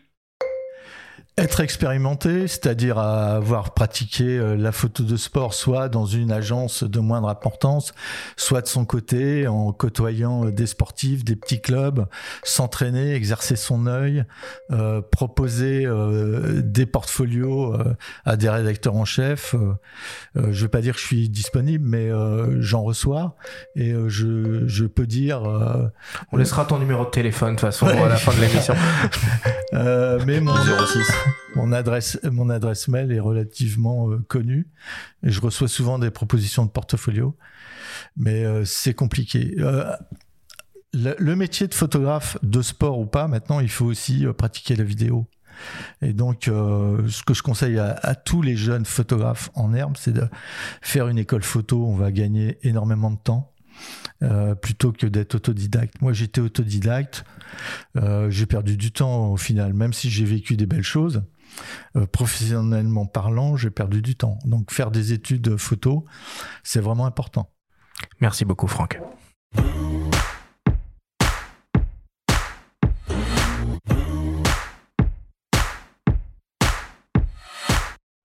Être expérimenté, c'est-à-dire avoir pratiqué euh, la photo de sport, soit dans une agence de moindre importance, soit de son côté, en côtoyant euh, des sportifs, des petits clubs, s'entraîner, exercer son œil, euh, proposer euh, des portfolios euh, à des rédacteurs en chef. Euh, je vais pas dire que je suis disponible, mais euh, j'en reçois et euh, je, je peux dire. euh, On laissera ton numéro de téléphone de toute façon à la fin de l'émission. Euh, mais mon, 06. Mon adresse, mon adresse mail est relativement euh, connue. Et je reçois souvent des propositions de portfolio, mais euh, c'est compliqué. Euh, le, métier de photographe de sport ou pas, maintenant, il faut aussi pratiquer la vidéo. Et donc, ce que je conseille à tous les jeunes photographes en herbe, c'est de faire une école photo. On va gagner énormément de temps. Euh, plutôt que d'être autodidacte. Moi, j'étais autodidacte. Euh, j'ai perdu du temps au final, même si j'ai vécu des belles choses. Euh, professionnellement parlant, j'ai perdu du temps. Donc, faire des études photo, c'est vraiment important. Merci beaucoup, Franck.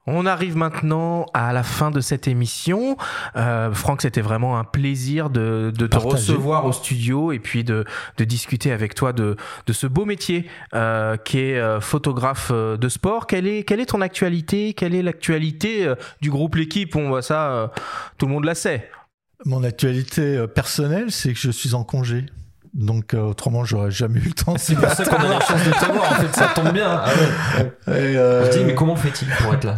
On arrive maintenant à la fin de cette émission. Euh, Franck, c'était vraiment un plaisir de, de te recevoir au studio et puis de, de discuter avec toi de, de ce beau métier euh, qui est euh, photographe euh, de sport. Quelle est, quelle est ton actualité? Quelle est l'actualité du groupe L'équipe? On voit ça, euh, tout le monde la sait. Mon actualité personnelle, c'est que je suis en congé. Donc, euh, autrement, j'aurais jamais eu le temps. C'est pour ça qu'on a la chance de t'avoir, en fait, ça tombe bien. Ah ouais. Et, euh, On se dit, mais comment fait-il pour être là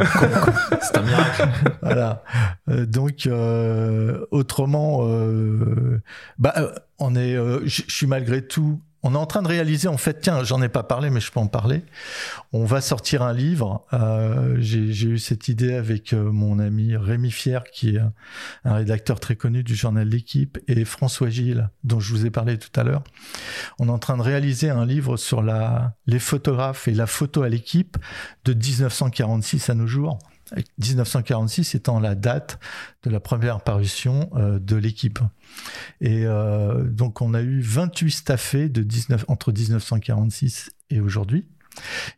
C'est un miracle. voilà. Euh, donc, euh, autrement, euh, bah, euh, on est, euh, je je suis malgré tout. On est en train de réaliser, en fait, tiens, j'en ai pas parlé, mais je peux en parler. On va sortir un livre. Euh, J'ai eu cette idée avec euh, mon ami Rémi Fier, qui est un, rédacteur très connu du journal L'équipe, et François Gilles, dont je vous ai parlé tout à l'heure. On est en train de réaliser un livre sur les photographes et la photo à l'équipe de 1946 à nos jours. 1946 étant la date de la première parution euh, de l'équipe. Et euh, donc on a eu 28 staffés de 19, entre 1946 et aujourd'hui.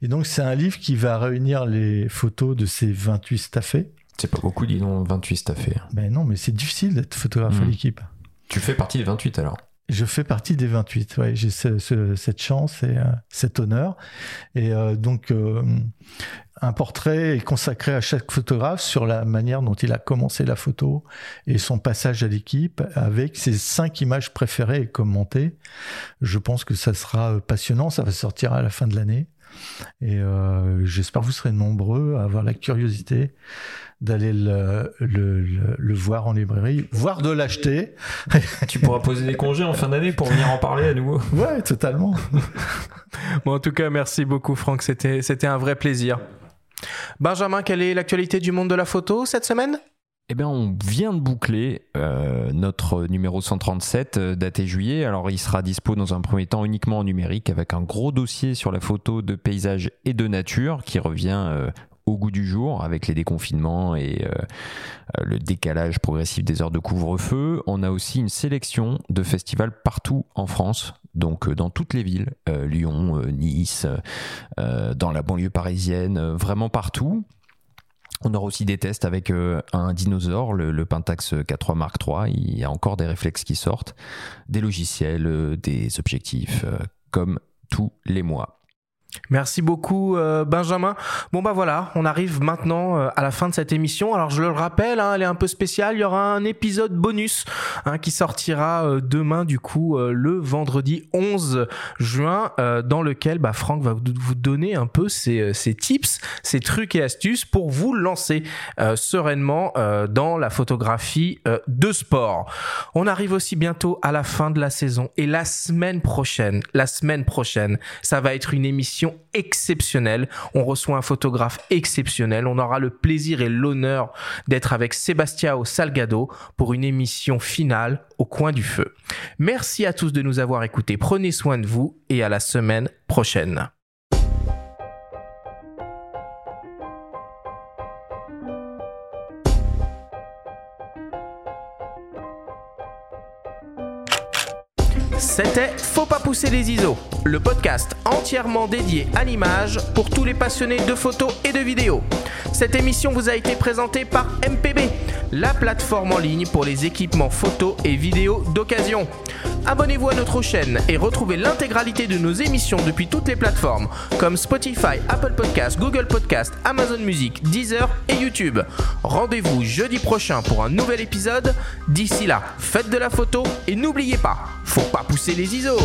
Et donc c'est un livre qui va réunir les photos de ces 28 staffés. C'est pas beaucoup, dis donc, 28 staffés. Mais non, mais c'est difficile d'être photographe à Mhm. l'équipe. Tu fais partie des 28 alors? Je fais partie des 28. Ouais, j'ai ce- ce- cette chance et euh, cet honneur. Et euh, donc, euh, un portrait est consacré à chaque photographe sur la manière dont il a commencé la photo et son passage à l'équipe avec ses cinq images préférées et commentées. Je pense que ça sera passionnant. Ça va sortir à la fin de l'année. Et euh, j'espère que vous serez nombreux à avoir la curiosité d'aller le, le, le- le voir en librairie, voire de l'acheter. Tu pourras poser des congés en fin d'année pour venir en parler à nouveau. Ouais, totalement. Bon, en tout cas, merci beaucoup, Franck. C'était, c'était un vrai plaisir. Benjamin, quelle est l'actualité du monde de la photo cette semaine? Eh bien, on vient de boucler euh, notre numéro 137 euh, daté juillet. Alors, il sera dispo dans un premier temps uniquement en numérique avec un gros dossier sur la photo de paysage et de nature qui revient euh, au goût du jour avec les déconfinements et le décalage progressif des heures de couvre-feu. On a aussi une sélection de festivals partout en France, donc dans toutes les villes, Lyon, Nice, dans la banlieue parisienne, vraiment partout. On aura aussi des tests avec euh, un dinosaure, le, Pentax K3 Mark III. Il y a encore des réflexes qui sortent, des logiciels, euh, des objectifs, euh, comme tous les mois. Merci beaucoup euh, Benjamin. Bon bah voilà, on arrive maintenant euh, à la fin de cette émission. Alors je le rappelle, hein, elle est un peu spéciale. Il y aura un épisode bonus hein, qui sortira euh, demain du coup le vendredi 11 juin, dans lequel bah, Franck va vous donner un peu ses, ses tips, ses trucs et astuces pour vous lancer sereinement dans la photographie de sport. On arrive aussi bientôt à la fin de la saison et la semaine prochaine, la semaine prochaine, ça va être une émission exceptionnelle. On reçoit un photographe exceptionnel. On aura le plaisir et l'honneur d'être avec Sebastiao Salgado pour une émission finale au coin du feu. Merci à tous de nous avoir écoutés. Prenez soin de vous et à la semaine prochaine. C'était Faut pas pousser les ISO, le podcast entièrement dédié à l'image pour tous les passionnés de photos et de vidéos. Cette émission vous a été présentée par MPB, la plateforme en ligne pour les équipements photos et vidéos d'occasion. Abonnez-vous à notre chaîne et retrouvez l'intégralité de nos émissions depuis toutes les plateformes comme Spotify, Apple Podcasts, Google Podcasts, Amazon Music, Deezer et YouTube. Rendez-vous jeudi prochain pour un nouvel épisode. D'ici là, faites de la photo et n'oubliez pas, faut pas pousser les ISO.